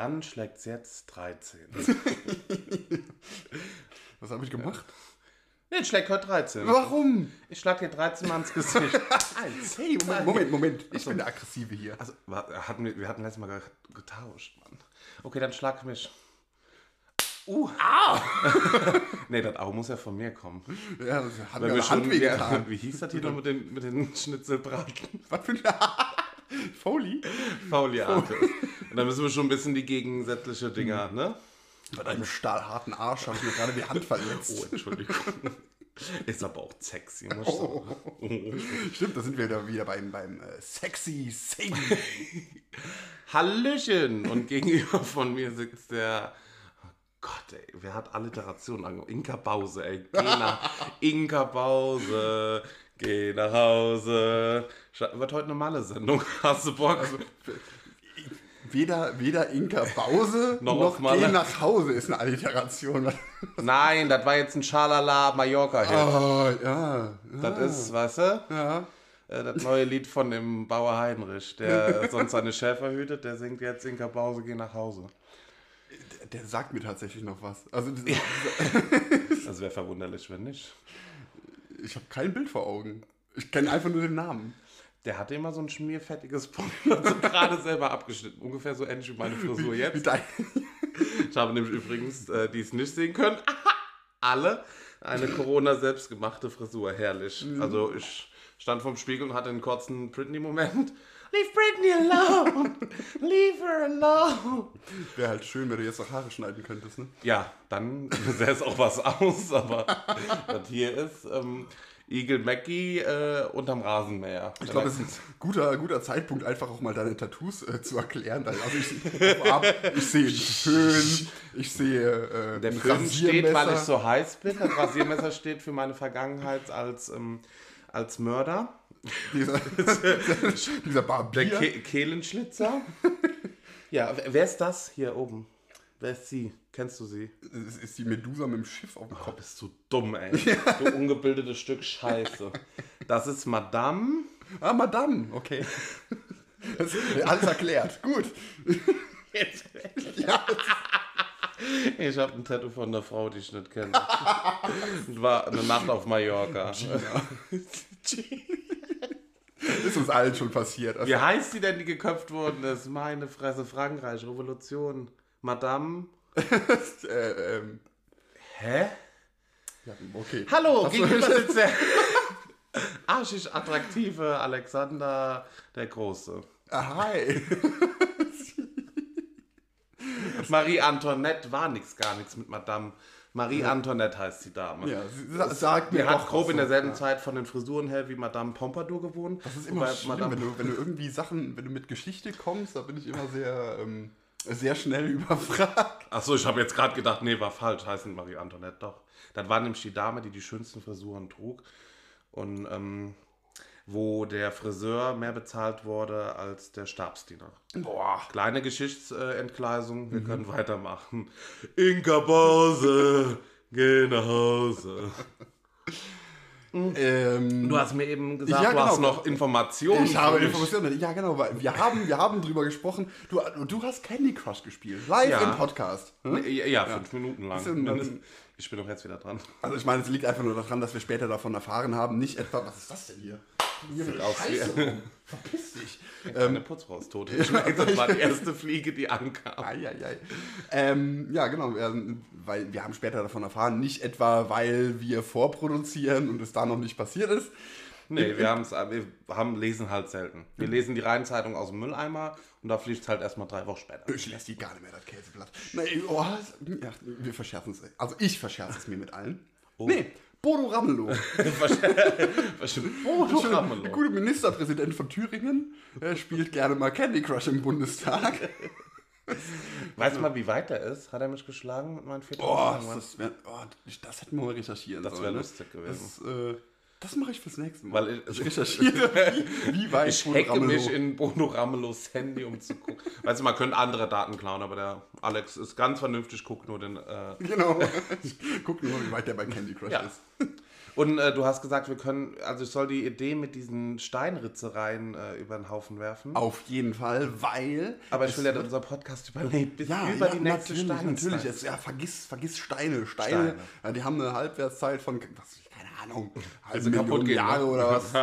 Dann schlägt es jetzt 13. Was habe ich gemacht? Nee, ich schlägt heute 13. Warum? Ich schlag dir 13 Mal ins Gesicht. Hey, Moment, Moment, Moment. Ich bin der Aggressive hier. Also, hatten wir, wir hatten letztes Mal ge- getauscht, Mann. Okay, dann schlag mich. Uh. Ah! nee, das Au muss ja von mir kommen. Ja, das hat Weil mir wir eine Hand schon, wehgetan. wie, wie hieß das hier noch mit den, mit den Schnitzelbraten? Was für ein Foley? Fauliate. Und dann müssen wir schon ein bisschen die gegensätzliche Dinger, ne? Bei deinem stahlharten Arsch habe ich mir gerade die Hand verletzt. Oh, Entschuldigung. Ist aber auch sexy, muss ich sagen. Stimmt, da sind wir da wieder beim, beim äh, Sexy Sing. Hallöchen! Und gegenüber von mir sitzt der. Oh Gott, ey, wer hat Alliteration angefangen? Inka Bause, ey. Geh nach. Inka Bause. Geh nach Hause. Wird heute eine Malle-Sendung. Hast du Bock? Weder, weder Inka Bause Noch noch. Geh nach Hause ist eine Alliteration. Nein, das war jetzt ein Schalala Mallorca-Hit. Oh, ja. Das ist, weißt du? Ja. Äh, Das neue Lied von dem Bauer Heinrich, der sonst seine Schäfer hütet, der singt jetzt Inka Bause, geh nach Hause. Der, der sagt mir tatsächlich noch was. Also, das- Das wäre verwunderlich, wenn nicht. ich habe kein Bild vor Augen. Ich kenne einfach nur den Namen. Der hatte immer so ein schmierfettiges Pulver, so gerade selber abgeschnitten. Ungefähr so ähnlich wie meine Frisur Wie jetzt. dein, Ich habe nämlich übrigens, äh, die es nicht sehen können, alle eine Corona-selbstgemachte Frisur. Herrlich. Also ich stand vorm Spiegel und hatte einen kurzen Britney-Moment. Leave Britney alone! Leave her alone! Wäre halt schön, wenn du jetzt noch Haare schneiden könntest, ne? Ja, dann sähe es auch was aus, aber das hier ist ähm, Eagle Mackie äh, unterm Rasenmäher. Ich glaube, es ist ein guter, guter Zeitpunkt, einfach auch mal deine Tattoos äh, zu erklären. Also ich, ab, ich sehe einen Föhn, ich sehe äh, Der Film steht, weil ich Rasiermesser. so heiß bin. Das Rasiermesser steht für meine Vergangenheit als, ähm, als Mörder. Dieser, dieser Der Barbier. Ke Kehlenschlitzer. ja, wer ist das hier oben? Wer ist sie? Kennst du sie? Das ist die Medusa mit dem Schiff auf dem Oh, Kopf. bist du dumm, ey. Du ungebildetes Stück Scheiße. Das ist Madame. Ah, Madame, okay. Das ist alles erklärt. Gut. Ja, Ich habe ein Tattoo von einer Frau, die ich nicht kenne. War eine Nacht auf Mallorca. ist uns allen schon passiert. Also, Wie heißt die denn, die geköpft worden ist? Meine Fresse, Frankreich, Revolution. Madame. äh, ähm, Hä? ja, okay. Hallo, gegenüber sitzt der arschig attraktive Alexander der Große. Ah, Hi. Marie Antoinette war nix, gar nichts mit Madame. Marie Antoinette heißt die Dame. Ja, sie- sa- sag mir Die hat grob in derselben Zeit von den Frisuren her wie Madame Pompadour gewohnt. Das ist immer schlimm, Madame wenn du, wenn du irgendwie Sachen, wenn du mit Geschichte kommst, da bin ich immer sehr, ähm, sehr schnell überfragt. Achso, ich habe jetzt gerade gedacht, nee, war falsch, heißt nicht Marie Antoinette, doch. Das war nämlich die Dame, die die schönsten Frisuren trug und ähm, wo der Friseur mehr bezahlt wurde als der Stabsdiener. Boah. Kleine Geschichtsentgleisung, wir können weitermachen. Inka Bause, geh nach Hause. Ähm, Du hast mir eben gesagt, Ja, du hast genau. noch Informationen. ich habe. Informationen. Ja, genau. weil Wir haben, wir haben drüber gesprochen. Du, du hast Candy Crush gespielt. Live Ja. im Podcast. Hm? Ja, ja, fünf Minuten lang. Dann- Ich bin doch jetzt wieder dran. Also ich meine, es liegt einfach nur daran, dass wir später davon erfahren haben. Nicht etwa, was ist das denn hier? Hier wie- Scheiße rum. Verpiss dich. Eine Putzraustote. Ich meine, das war die erste Fliege, die ankam. Eieiei. Ähm, ja, genau, ähm, weil wir haben später davon erfahren, nicht etwa, weil wir vorproduzieren und es da noch nicht passiert ist. Nee, wir, haben's, wir haben, lesen halt selten. Wir lesen die Rheinzeitung aus dem Mülleimer und da fliegt es halt erstmal drei Wochen später. Ich lasse die gar nicht mehr, das Käseblatt. Nee, oh, ja, wir verscherzen es. Also ich verscherze es mir mit allen. Nee, Bodo Ramelow. Oh, du Der Ramelow. gute Ministerpräsident von Thüringen. Er spielt gerne mal Candy Crush im Bundestag. Weißt du mal, wie weit der ist? Hat er mich geschlagen mit meinen 4000 Euro? das, wär, oh, das hätten wir mal recherchieren Das wär sollen, ne? lustig gewesen. Das, äh, das mache ich fürs nächste Mal. Weil ich- recherchiere, wie, wie weit Ich hacke Ramelow- mich in Bono Ramelows Handy, um zu gucken. Weißt du, man könnte andere Daten klauen, aber der Alex ist ganz vernünftig, guckt nur den. Äh Genau. Ich guck nur wie weit der bei Candy Crush Ja. ist. Und äh, du hast gesagt, wir können, also ich soll die Idee mit diesen Steinritzereien äh, über den Haufen werfen. Auf jeden Fall, weil. Aber ich will ja, dass unser Podcast überlebt bis ja, über ja, die nächste natürlich, Steinzeit. natürlich. Es, ja, vergiss, vergiss Steine. Steine, Steine. Ja, die haben eine Halbwertszeit von, was, Ahnung, halbe Million gehen, Jahre ne? oder was. Ah.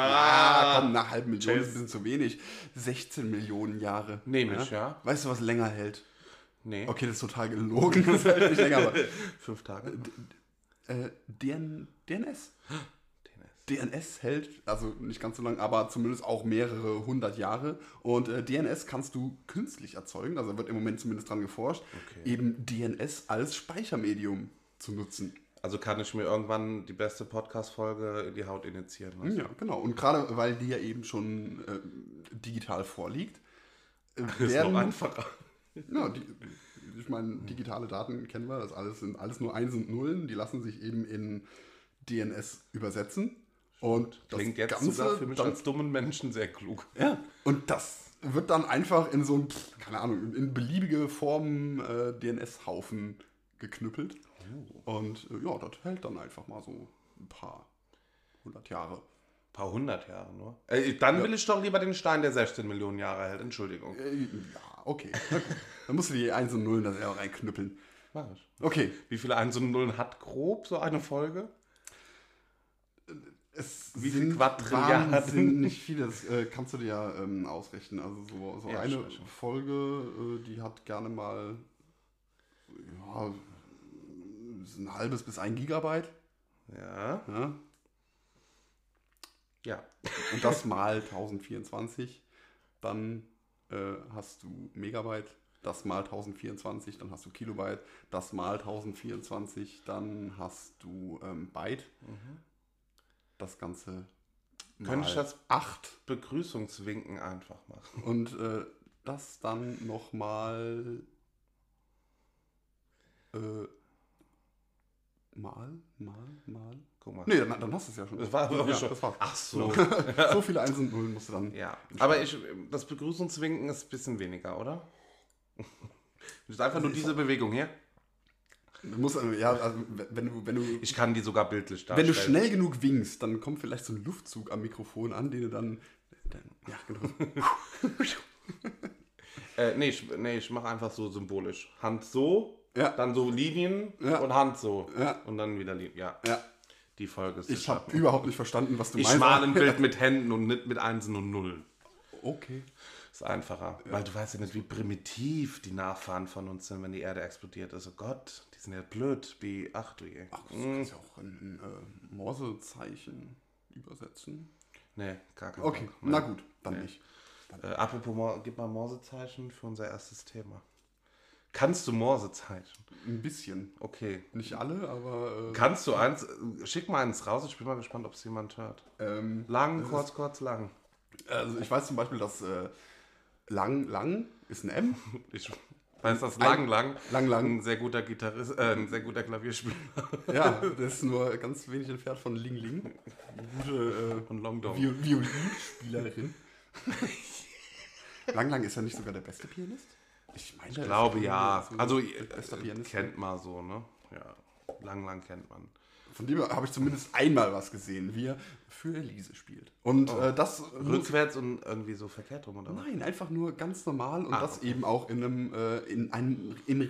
ja, komm, nach halb Million ist ein bisschen zu wenig. 16 Millionen Jahre. Nehm ich, ja. Weißt du, was länger hält? Nee, Okay, das ist total gelogen. Das hält nicht länger, aber fünf Tage. äh, DN, DNS. DNS. DNS hält, also nicht ganz so lang, aber zumindest auch mehrere hundert Jahre. Und äh, DNS kannst du künstlich erzeugen, also wird im Moment zumindest dran geforscht, Okay. eben DNS als Speichermedium zu nutzen. Also kann ich mir irgendwann die beste Podcast-Folge in die Haut initiieren lassen. Ja, genau. Und gerade weil die ja eben schon äh, digital vorliegt, äh, Das ist noch werden, einfacher. ja, die, ich meine, digitale Daten kennen wir, das alles sind alles nur Eins und Nullen, die lassen sich eben in DNS übersetzen. Und das Klingt jetzt Ganze sogar für mich dann als dummen Menschen sehr klug. Ja, und das wird dann einfach in so ein, keine Ahnung, in beliebige Formen äh, DNS-Haufen geknüppelt. Und äh, ja, das hält dann einfach mal so ein paar hundert Jahre. Ein paar hundert Jahre nur. Äh, dann will ich doch lieber den Stein, der 16 Millionen Jahre hält. Entschuldigung. Äh, ja, okay. Dann musst du die 1 und 0 da selber reinknüppeln. Mach ich. Okay. Wie viele Eins und Nullen hat grob so eine Folge? Es Wie viel sind Quadrilliarden? wahnsinnig viele. Das äh, kannst du dir ja ähm, ausrechnen. Also so, so Ja, eine schon, schon. Folge, äh, die hat gerne mal ja, ein halbes bis ein Gigabyte. Ja. Ja? Ja. Und das mal 1024, dann äh, hast du Megabyte, das mal 1024, dann hast du Kilobyte, das mal 1024, dann hast du ähm, Byte. Das Ganze Könnte ich das 8 Begrüßungswinken einfach machen? und äh, das dann nochmal äh, mal, mal, mal. Guck mal. Nee, dann, dann hast du es ja schon. Das war ja, schon. das war's. Ach so. so viele Einsen und Nullen musst du dann. Ja. Aber ich, das Begrüßungswinken ist ein bisschen weniger, oder? Das ist einfach nur diese Bewegung hier. Du musst, äh, ja, also wenn du, wenn du, Ich kann die sogar bildlich wenn darstellen. du schnell genug winkst, dann kommt vielleicht so ein Luftzug am Mikrofon an, den du dann, dann ja, genau. Äh, nee, ich, nee, ich mache einfach so symbolisch. Hand so, Ja. dann so Linien Ja. und Hand so. Ja. Und dann wieder Linien. Ja, ja, die Folge ist ich habe überhaupt nicht verstanden, was du Ich meinst. male ein Bild mit Händen und nicht mit Einsen und Nullen. Okay. Ist einfacher. Weil du weißt ja nicht, wie primitiv die Nachfahren von uns sind, wenn die Erde explodiert ist. Oh Gott, die sind ja blöd wie, ach du je. Ach, du kannst ja auch in, in äh, Morsezeichen übersetzen. Nee, gar kein Okay, Bock. na Nee. gut, dann nicht. Äh, apropos, gib mal Morsezeichen für unser erstes Thema. Kannst du Morsezeichen? Ein bisschen. Okay. Nicht alle, aber. Äh, Kannst du eins? Schick mal eins raus. Ich bin mal gespannt, ob es jemand hört. ähm, Lang, kurz, kurz, lang. also ich weiß zum Beispiel, dass äh, lang, lang ist ein M. Ich weiß, dass Lang, lang, Lang, lang. ein sehr guter Gitarrist, äh, ein sehr guter Klavierspieler Ja, das ist nur ganz wenig entfernt von Ling Ling. Gute Long äh, Dong. Violinspielerin. Lang Lang ist ja nicht sogar der beste Pianist? Ich meine, Ich glaube ja. Also äh, Pianist. kennt man so, ne? Ja. Lang, lang kennt man. Von dem habe ich zumindest einmal was gesehen, wie er für Elise spielt. Und Oh. äh, das Rückwärts und irgendwie so verkehrt rum, oder? Nein, einfach nur ganz normal und Ah, das okay. eben auch in einem, äh, in einem, in,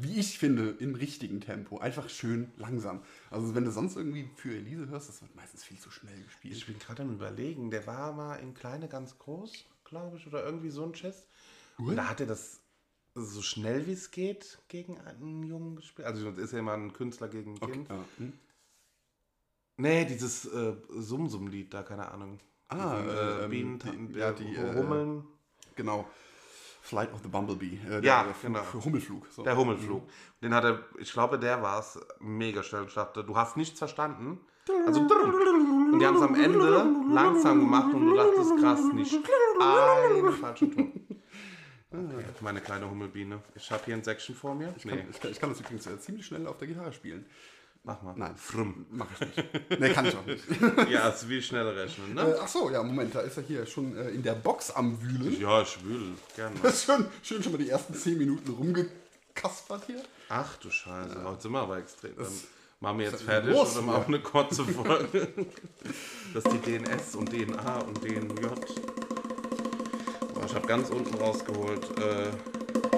wie ich finde, im richtigen Tempo. Einfach schön langsam. Also wenn du sonst irgendwie für Elise hörst, das wird meistens viel zu schnell gespielt. Ich bin gerade am überlegen, der war mal in kleine ganz groß, glaube ich, oder irgendwie so ein Chess. Und da hat er das so schnell wie es geht gegen einen Jungen gespielt. Also das ist ja immer ein Künstler gegen ein Okay. Kind. Ja. Hm? Nee, dieses äh, Sum-Sum-Lied da, keine Ahnung. Ah, Diesen, äh, ähm, Bienen, die- ja, die, äh, Hummeln. Genau. Flight of the Bumblebee. Äh, Ja, der, genau. Für Hummelflug. So. Der Hummelflug. Den hat er, ich glaube, der war es, mega schnell. Dachte, du hast nichts verstanden. Also, und die haben es am Ende langsam gemacht und du dachtest, krass, nicht einen falschen Ton. Okay, meine kleine Hummelbiene. Ich habe hier ein Säckchen vor mir. Ich kann, ich, kann, ich kann das übrigens äh, ziemlich schnell auf der Gitarre spielen. mach mal. Nein. Frum. Mach ich nicht. nee, kann ich auch nicht. Ja, ist wie schnell rechnen, ne? äh, ach so, ja, Moment, da ist er hier schon äh, in der Box am Wühlen. Ja, ich will. Gerne. Schon, schön schon mal die ersten 10 Minuten rumgekaspert hier. Ach du Scheiße, heute sind wir aber extrem. Dann Machen wir jetzt fertig los oder machen wir eine kurze Folge? das ist die DNS und DNA und DNJ. Ich habe ganz unten rausgeholt. Äh,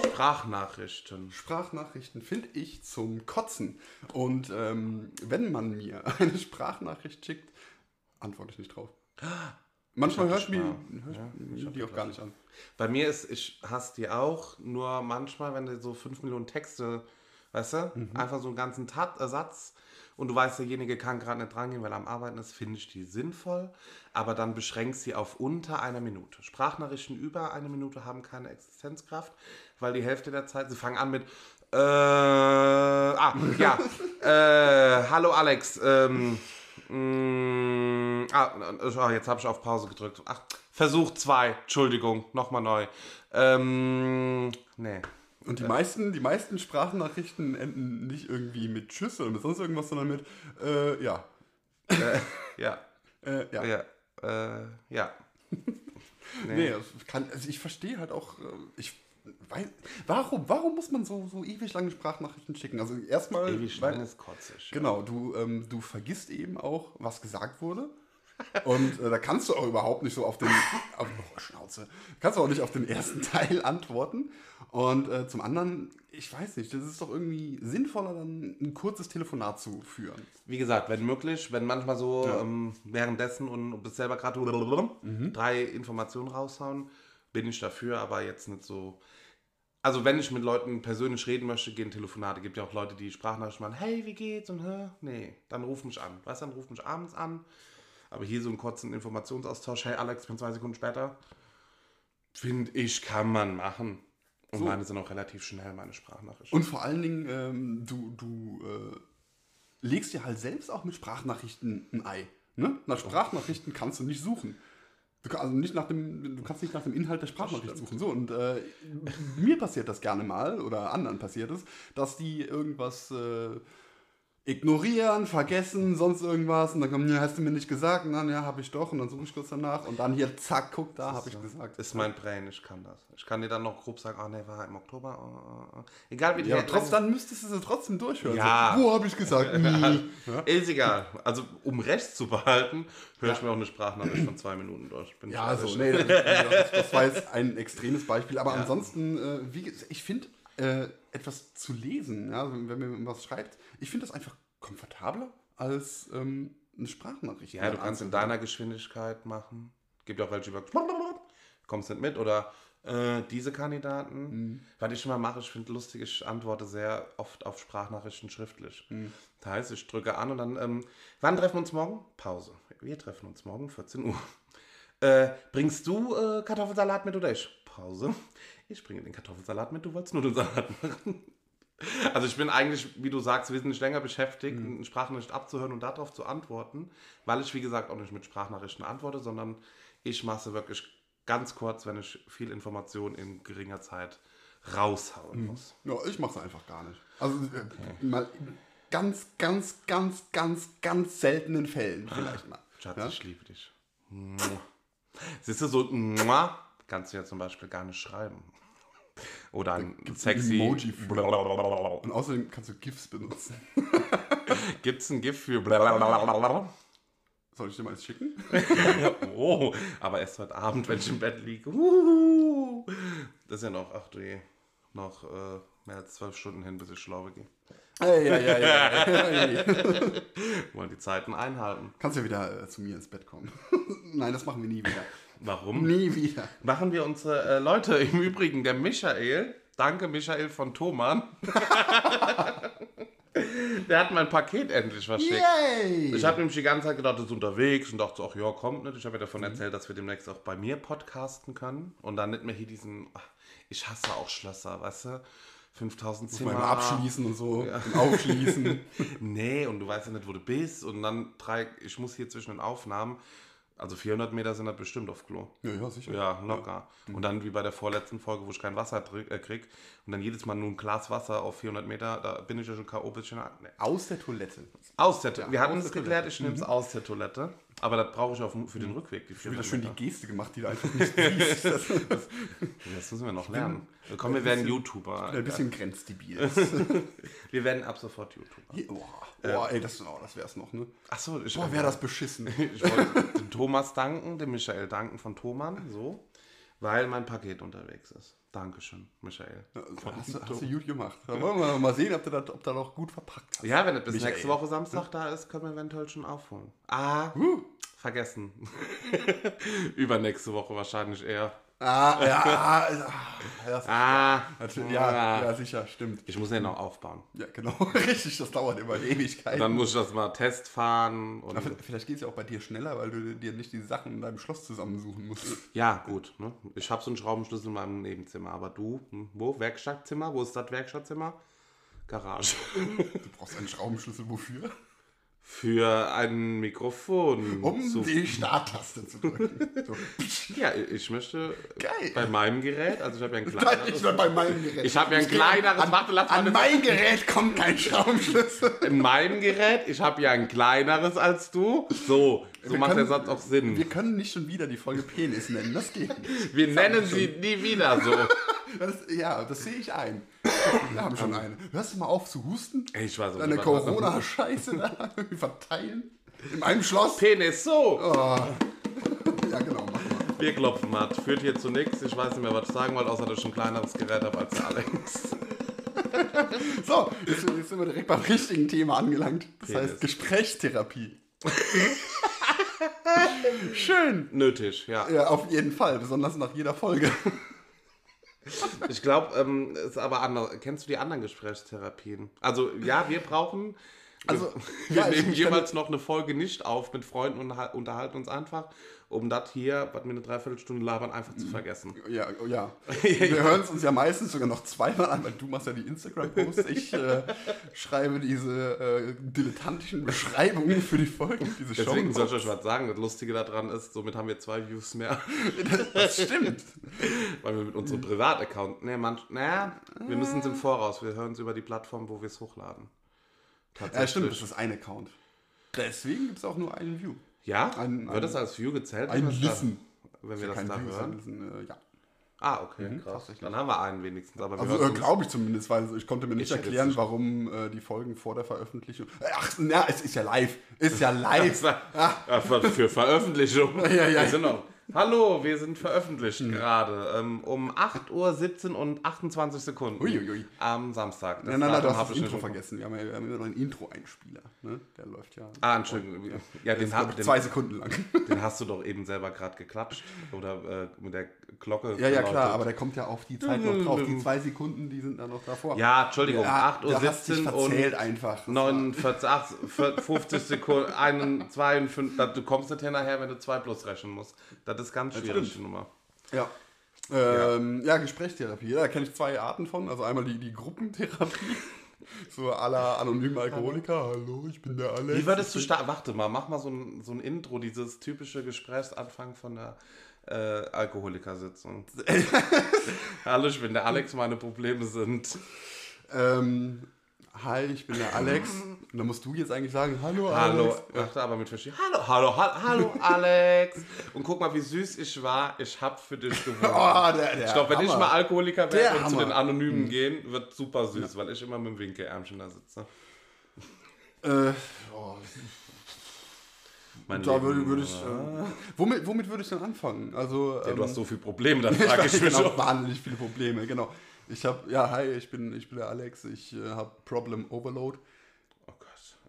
Sprachnachrichten. Sprachnachrichten finde ich zum Kotzen. Und ähm, wenn man mir eine Sprachnachricht schickt, antworte ich nicht drauf. Manchmal hab höre ich die mir, Spar- hör ich ja, die auch gar nicht an. Bei mir ist, ich hasse die auch, nur manchmal, wenn du so 5 Millionen Texte, weißt du, Mhm. einfach so einen ganzen Tat, Satz und du weißt, derjenige kann gerade nicht drangehen, weil er am Arbeiten ist, finde ich die sinnvoll, aber dann beschränkst sie auf unter einer Minute. Sprachnachrichten über eine Minute haben keine Existenzkraft, weil die Hälfte der Zeit, sie fangen an mit, äh, ah, ja, äh, hallo Alex, ähm, Mm, ah, ah, jetzt habe ich auf Pause gedrückt. Ach, Versuch 2, Entschuldigung, nochmal neu. Ähm, nee. Und die meisten, die meisten Sprachnachrichten enden nicht irgendwie mit Tschüss oder mit sonst irgendwas, sondern mit äh, ja. Ja, Äh, ja. ja, äh, ja. Nee, das kann, also ich verstehe halt auch, äh, ich weiß, warum, warum muss man so, so ewig lange Sprachnachrichten schicken? Also erstmal, Ewig lang ist kotzig. Genau, du, ähm, du vergisst eben auch, was gesagt wurde. Und äh, da kannst du auch überhaupt nicht so auf den auf, oh, Schnauze. Kannst du auch nicht auf den ersten Teil antworten. Und äh, zum anderen, ich weiß nicht, das ist doch irgendwie sinnvoller, dann ein kurzes Telefonat zu führen. Wie gesagt, wenn möglich, wenn manchmal so Ja. ähm, währenddessen und du bist selber gerade drei Informationen raushauen, bin ich dafür, aber jetzt nicht so. Also wenn ich mit Leuten persönlich reden möchte, gehen Telefonate. Gibt ja auch Leute, die Sprachnachrichten machen, hey, wie geht's? Und hä? Nee, dann ruf mich an. Weißt du, dann ruf mich abends an. Aber hier so einen kurzen Informationsaustausch, hey Alex, bin zwei Sekunden später. Finde ich, kann man machen. Und So. meine sind auch relativ schnell, meine Sprachnachrichten. Und vor allen Dingen, ähm, du, du äh, legst dir halt selbst auch mit Sprachnachrichten ein Ei. Ne? Nach Sprachnachrichten kannst du nicht suchen. Du, kann, also nicht nach dem, du kannst nicht nach dem Inhalt der Sprachnachricht suchen. So, und äh, mir passiert das gerne mal, oder anderen passiert es, dass die irgendwas äh, ignorieren, vergessen, sonst irgendwas. Und dann kommen, ja, hast du mir nicht gesagt? Und dann, ja, habe ich doch. Und dann suche ich kurz danach. Und dann hier, zack, guck, da habe ich gesagt. ist mein Brain, ich kann das. Ich kann dir dann noch grob sagen, ah ne, war im Oktober. oh, oh, oh. Egal wie die Ja, trotz, dann müsstest du sie trotzdem durchhören. Ja. So, wo habe ich gesagt? Nie. Ja? Ist egal. Also um Recht zu behalten, höre ich mir auch eine Sprachnachricht von zwei Minuten durch. Bin Ja, also, ehrlich. nee, das, das war jetzt ein extremes Beispiel. Aber Ja. ansonsten, äh, wie, ich finde, äh, etwas zu lesen, ja, also wenn man was schreibt, ich finde das einfach komfortabler als ähm, eine Sprachnachricht. Ja, du kannst in deiner Geschwindigkeit machen. Gibt auch welche über kommst nicht mit oder äh, diese Kandidaten. Mhm. Was ich immer mache, ich finde lustig, ich antworte sehr oft auf Sprachnachrichten schriftlich. Mhm. Das heißt, ich drücke an und dann, ähm, wann treffen wir uns morgen? Pause. Wir treffen uns morgen 14 Uhr. Äh, bringst du äh, Kartoffelsalat mit oder ich? Pause. Ich bringe den Kartoffelsalat mit, du wolltest nur den Salat machen. Also ich bin eigentlich, wie du sagst, wesentlich länger beschäftigt, Mhm. Sprachnachricht abzuhören und darauf zu antworten, weil ich, wie gesagt, auch nicht mit Sprachnachrichten antworte, sondern ich mache wirklich ganz kurz, wenn ich viel Information in geringer Zeit raushauen muss. Ja, ich mache es einfach gar nicht. Also äh, mal in ganz, ganz, ganz, ganz, ganz seltenen Fällen vielleicht mal. Schatz, Ja? ich liebe dich. Siehst du, so kannst du ja zum Beispiel gar nicht schreiben. Oder ein gibt's sexy... Emoji für. Und außerdem kannst du GIFs benutzen. Gibt es ein GIF für... blablabla? Soll ich dir mal eins schicken? Oh, aber erst heute Abend, wenn ich im Bett liege. Uhuhu. Das ist ja noch, ach du je, noch äh, mehr als zwölf Stunden hin, bis ich schlafe gehe. Ey, ja, ja, ja. Wollen die Zeiten einhalten. Kannst ja wieder äh, zu mir ins Bett kommen. Nein, das machen wir nie wieder. Warum? Nie wieder. Machen wir unsere äh, Leute, im Übrigen der Michael, danke Michael von Thoman, der hat mein Paket endlich verschickt. Yay! Ich habe nämlich die ganze Zeit gedacht, das ist unterwegs und dachte so, ach ja, kommt nicht. Ich habe ja davon erzählt, dass wir demnächst auch bei mir podcasten können und dann nicht mehr hier diesen, ach, ich hasse auch Schlösser, weißt du? 5000 Zimmer. Mal abschließen und so. Und aufschließen. Nee, und du weißt ja nicht, wo du bist und dann drei, ich muss hier zwischen den Aufnahmen, also 400 Meter sind das bestimmt auf Klo. ja, ja, sicher. Ja, locker. Und dann wie bei der vorletzten Folge, wo ich kein Wasser äh, krieg und dann jedes Mal nur ein Glas Wasser auf 400 Meter, da bin ich ja schon K.O. bisschen. Nee. Aus der Toilette. Aus der Toilette. Wir hatten es geklärt, ich nehme es aus der Toilette. Aber das brauche ich auch für den Rückweg. Die Wieder 400 schön die. Geste gemacht, die du einfach nicht siehst. Das Das müssen wir noch lernen. Komm, wir werden bisschen- YouTuber. ein bisschen grenzdebil. Wir werden ab sofort YouTuber. Boah, boah ey, das, oh, das wär's noch, ne? Achso, ich, Boah, wäre das beschissen. ich wollte den Thomas danken, dem Michael danken von Thomann, so, weil mein Paket unterwegs ist. Dankeschön, Michael. Hast du, hast du gut gemacht. Da wollen wir mal sehen, ob du das, ob du auch gut verpackt hast. Ja, wenn es bis Michael. nächste Woche Samstag da ist, können wir eventuell schon aufholen. Ah, Uh. vergessen. Übernächste Woche wahrscheinlich eher. Ah, ja, ah, das, Ah, natürlich, ja, ja, sicher, stimmt. Ich muss den noch aufbauen. Ja, genau, richtig, das dauert immer Ewigkeiten. Dann muss ich das mal Test fahren. Und Vielleicht geht es ja auch bei dir schneller, weil du dir nicht die Sachen in deinem Schloss zusammensuchen musst. ja, gut. Ne? Ich habe so einen Schraubenschlüssel in meinem Nebenzimmer. Aber du, hm, wo? Werkstattzimmer? Wo ist das Werkstattzimmer? Garage. Du brauchst einen Schraubenschlüssel wofür? Für ein Mikrofon. Um zu die Starttaste zu drücken. So. Ja, ich möchte Geil. bei meinem Gerät, also ich habe ja ein Nein, kleineres. ich war bei meinem Gerät. Ich habe ja ein kleineres- An, warte, lass an das- mein Gerät kommt kein Schraubenschlüssel. In meinem Gerät, ich habe ja ein kleineres als du. So, so Wir macht der können- Satz auch Sinn. Wir Wir, können nicht schon wieder die Folge Penis nennen. Das geht nicht. nennen sie nie wieder so. Das, ja, das sehe ich ein. Wir haben schon eine. Hörst du mal auf zu husten? Ey, Ich weiß auch Deine Corona-Scheiße da verteilen? In einem Schloss? Penis, so. Oh. Ja, genau, mach mal. Wir klopfen mal. Führt hier zu nichts. Ich weiß nicht mehr, was ich sagen wollte, außer dass ich ein kleineres Gerät habe als der Alex. So, jetzt, jetzt sind wir direkt beim richtigen Thema angelangt. Das Penis. heißt Gesprächstherapie. Schön. Nötig, ja. Ja, auf jeden Fall, besonders nach jeder Folge. Ich glaube, ähm, ist aber anders. Kennst du die anderen Gesprächstherapien? Also, ja, wir brauchen. Also, wir ja, ich- nehmen ich jeweils noch eine Folge nicht auf mit Freunden und ha- unterhalten uns einfach, um das hier, was wir eine Dreiviertelstunde labern, einfach zu vergessen. Ja, ja. Wir hören es uns ja meistens sogar noch zweimal an, weil du machst ja die Instagram-Posts. Ich äh, schreibe diese äh, dilettantischen Beschreibungen für die Folgen, diese Deswegen soll ich euch was sagen. Das Lustige daran ist, somit haben wir zwei Views mehr, Das stimmt. weil wir mit unserem Privataccount. Ne, naja, wir müssen es im Voraus. Wir hören es über die Plattform, wo wir es hochladen. Ja, stimmt, das ist ein Account. Deswegen gibt es auch nur einen View. Ja? Ein- Wird ein- das als View gezählt? Ein wenn wir das Listen. Wenn wir das da View, hören? Listen, äh, ja. Ah, okay, krass. tatsächlich. Dann haben wir einen wenigstens. Aber Also äh, glaube ich zumindest, weil ich konnte mir nicht erklären, warum äh, die Folgen vor der Veröffentlichung. Ach, na, es ist ja live. Ist ja live. Ja, für, für Veröffentlichung. Ja, ja. Wir sind noch, hallo, wir sind veröffentlicht gerade ähm, um 8 Uhr 17 und 28 Sekunden Uiuiui. am Samstag. Das Nein, nein, nein, du hast hab das ich Intro vergessen. Wir haben ja wir haben immer noch einen Intro-Einspieler. Ne? Der läuft ja. Ah, Entschuldigung. Ja, Der den, ist, ha- glaub ich, den, zwei Sekunden lang. den hast du doch eben selber gerade geklatscht. Oder äh, mit der Glocke. Ja, ja, klar, aber der kommt ja auf die Zeit noch drauf. Die zwei Sekunden, die sind da noch davor. Ja, Entschuldigung, Ja, 8 Uhr da hast dich 17 und einfach. Das 49, 8, 50 Sekunden, 1, 52, da- du kommst nicht hinterher, wenn du 2 plus rechnen musst. Das ist ganz schwierig, die Nummer. Ja. Ähm, ja. Gesprächstherapie. Ja, da kenne ich zwei Arten von. Also einmal die, die Gruppentherapie. So aller anonyme Alkoholiker. Hallo, ich bin der Alex. Wie würdest du starten? Warte mal, mach mal so ein, so ein Intro, dieses typische Gesprächsanfang von der äh, Alkoholikersitzung. Hallo, ich bin der Alex, meine Probleme sind. Ähm, hi, ich bin der Alex. Und dann musst du jetzt eigentlich sagen, hallo Alex. Hallo, warte, aber mit verschiedenen. Hallo, hallo, hallo, hallo, Alex. Und guck mal, wie süß ich war. Ich hab für dich gewonnen. Oh, der, der ich glaube, wenn ich mal Alkoholiker werde und zu Hammer. den Anonymen gehen, wird super süß, weil ich immer mit dem Winkelärmchen da sitze. Äh, oh, Mein da Leben. würde, würde ich. Äh, womit, womit würde ich denn anfangen? Also, Ja, ähm, du hast so viele Probleme, dann ich frage ich mich genau, auch. wahnsinnig viele Probleme, genau. Ich habe, ja, hi, ich bin, ich bin der Alex, ich äh, habe Problem Overload.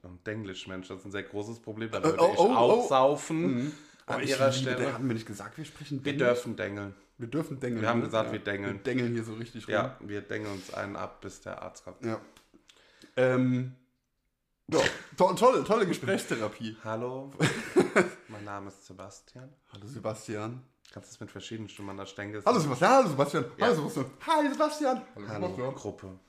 Oh und Denglisch, Mensch, das ist ein sehr großes Problem. Da Äh, würde oh, ich oh, oh. auch saufen. Oh, An ich ihrer liebe, Stelle. haben wir nicht gesagt, wir sprechen Wir Denglisch. dürfen dengeln. Wir dürfen dengeln. Wir haben ne? gesagt, wir dengeln. Wir dengeln hier so richtig rum. Ja, wir dengeln uns einen ab, bis der Arzt kommt. Ja. Ähm, ja, to tolle, tolle Gesprächstherapie. Hallo, mein Name ist Sebastian. Hallo Sebastian. Kannst du es mit verschiedenen Stimmen an der Stängel Hallo Sebastian, hallo Sebastian, Ja. hallo Sebastian. Hi Sebastian. Hallo, Gruppe.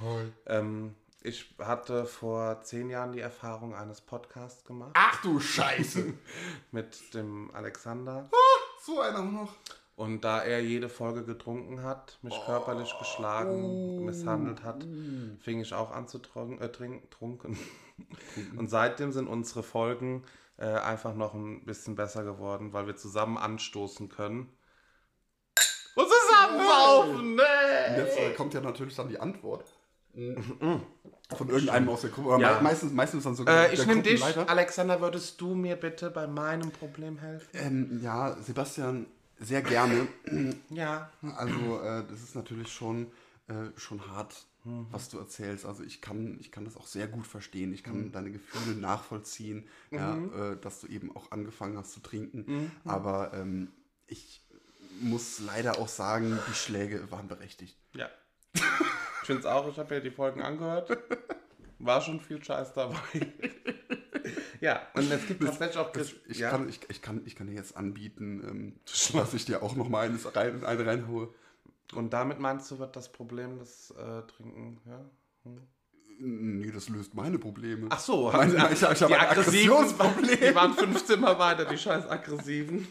Hi. Ähm, ich hatte vor zehn Jahren die Erfahrung eines Podcasts gemacht Ach du Scheiße. mit dem Alexander. so einer noch. Und da er jede Folge getrunken hat, mich körperlich geschlagen, misshandelt hat, fing ich auch an zu tron- äh, trink- trunken. Und seitdem sind unsere Folgen äh, einfach noch ein bisschen besser geworden, weil wir zusammen anstoßen können. Und zusammen saufen, Und ne? Jetzt äh, kommt ja natürlich dann die Antwort. Von irgendeinem aus der Gruppe. Aber Ja. meistens, meistens dann so Äh, ich nehme dich. Alexander, würdest du mir bitte bei meinem Problem helfen? Ähm, ja, Sebastian, sehr gerne. Ja. Also äh, das ist natürlich schon, äh, schon hart, Mhm. was du erzählst. Also ich kann, ich kann das auch sehr gut verstehen. Ich Mhm. kann deine Gefühle nachvollziehen, ja, äh, dass du eben auch angefangen hast zu trinken. Mhm. Aber ähm, ich muss leider auch sagen, die Schläge waren berechtigt. Ja. Ich finde es auch, ich habe ja die Folgen angehört. War schon viel Scheiß dabei. ja, und es gibt tatsächlich auch. Das, ich, ja. kann, ich, ich, kann, ich kann dir jetzt anbieten, ähm, dass ich dir auch noch mal eines rein, eine reinhaue. Und damit meinst du, wird das Problem des äh, Trinken, ja? Nee, das löst meine Probleme. Ach so, Meine- ich, ich, habe die ein Aggressionsproblem. die waren fünf Zimmer weiter, die scheiß Aggressiven.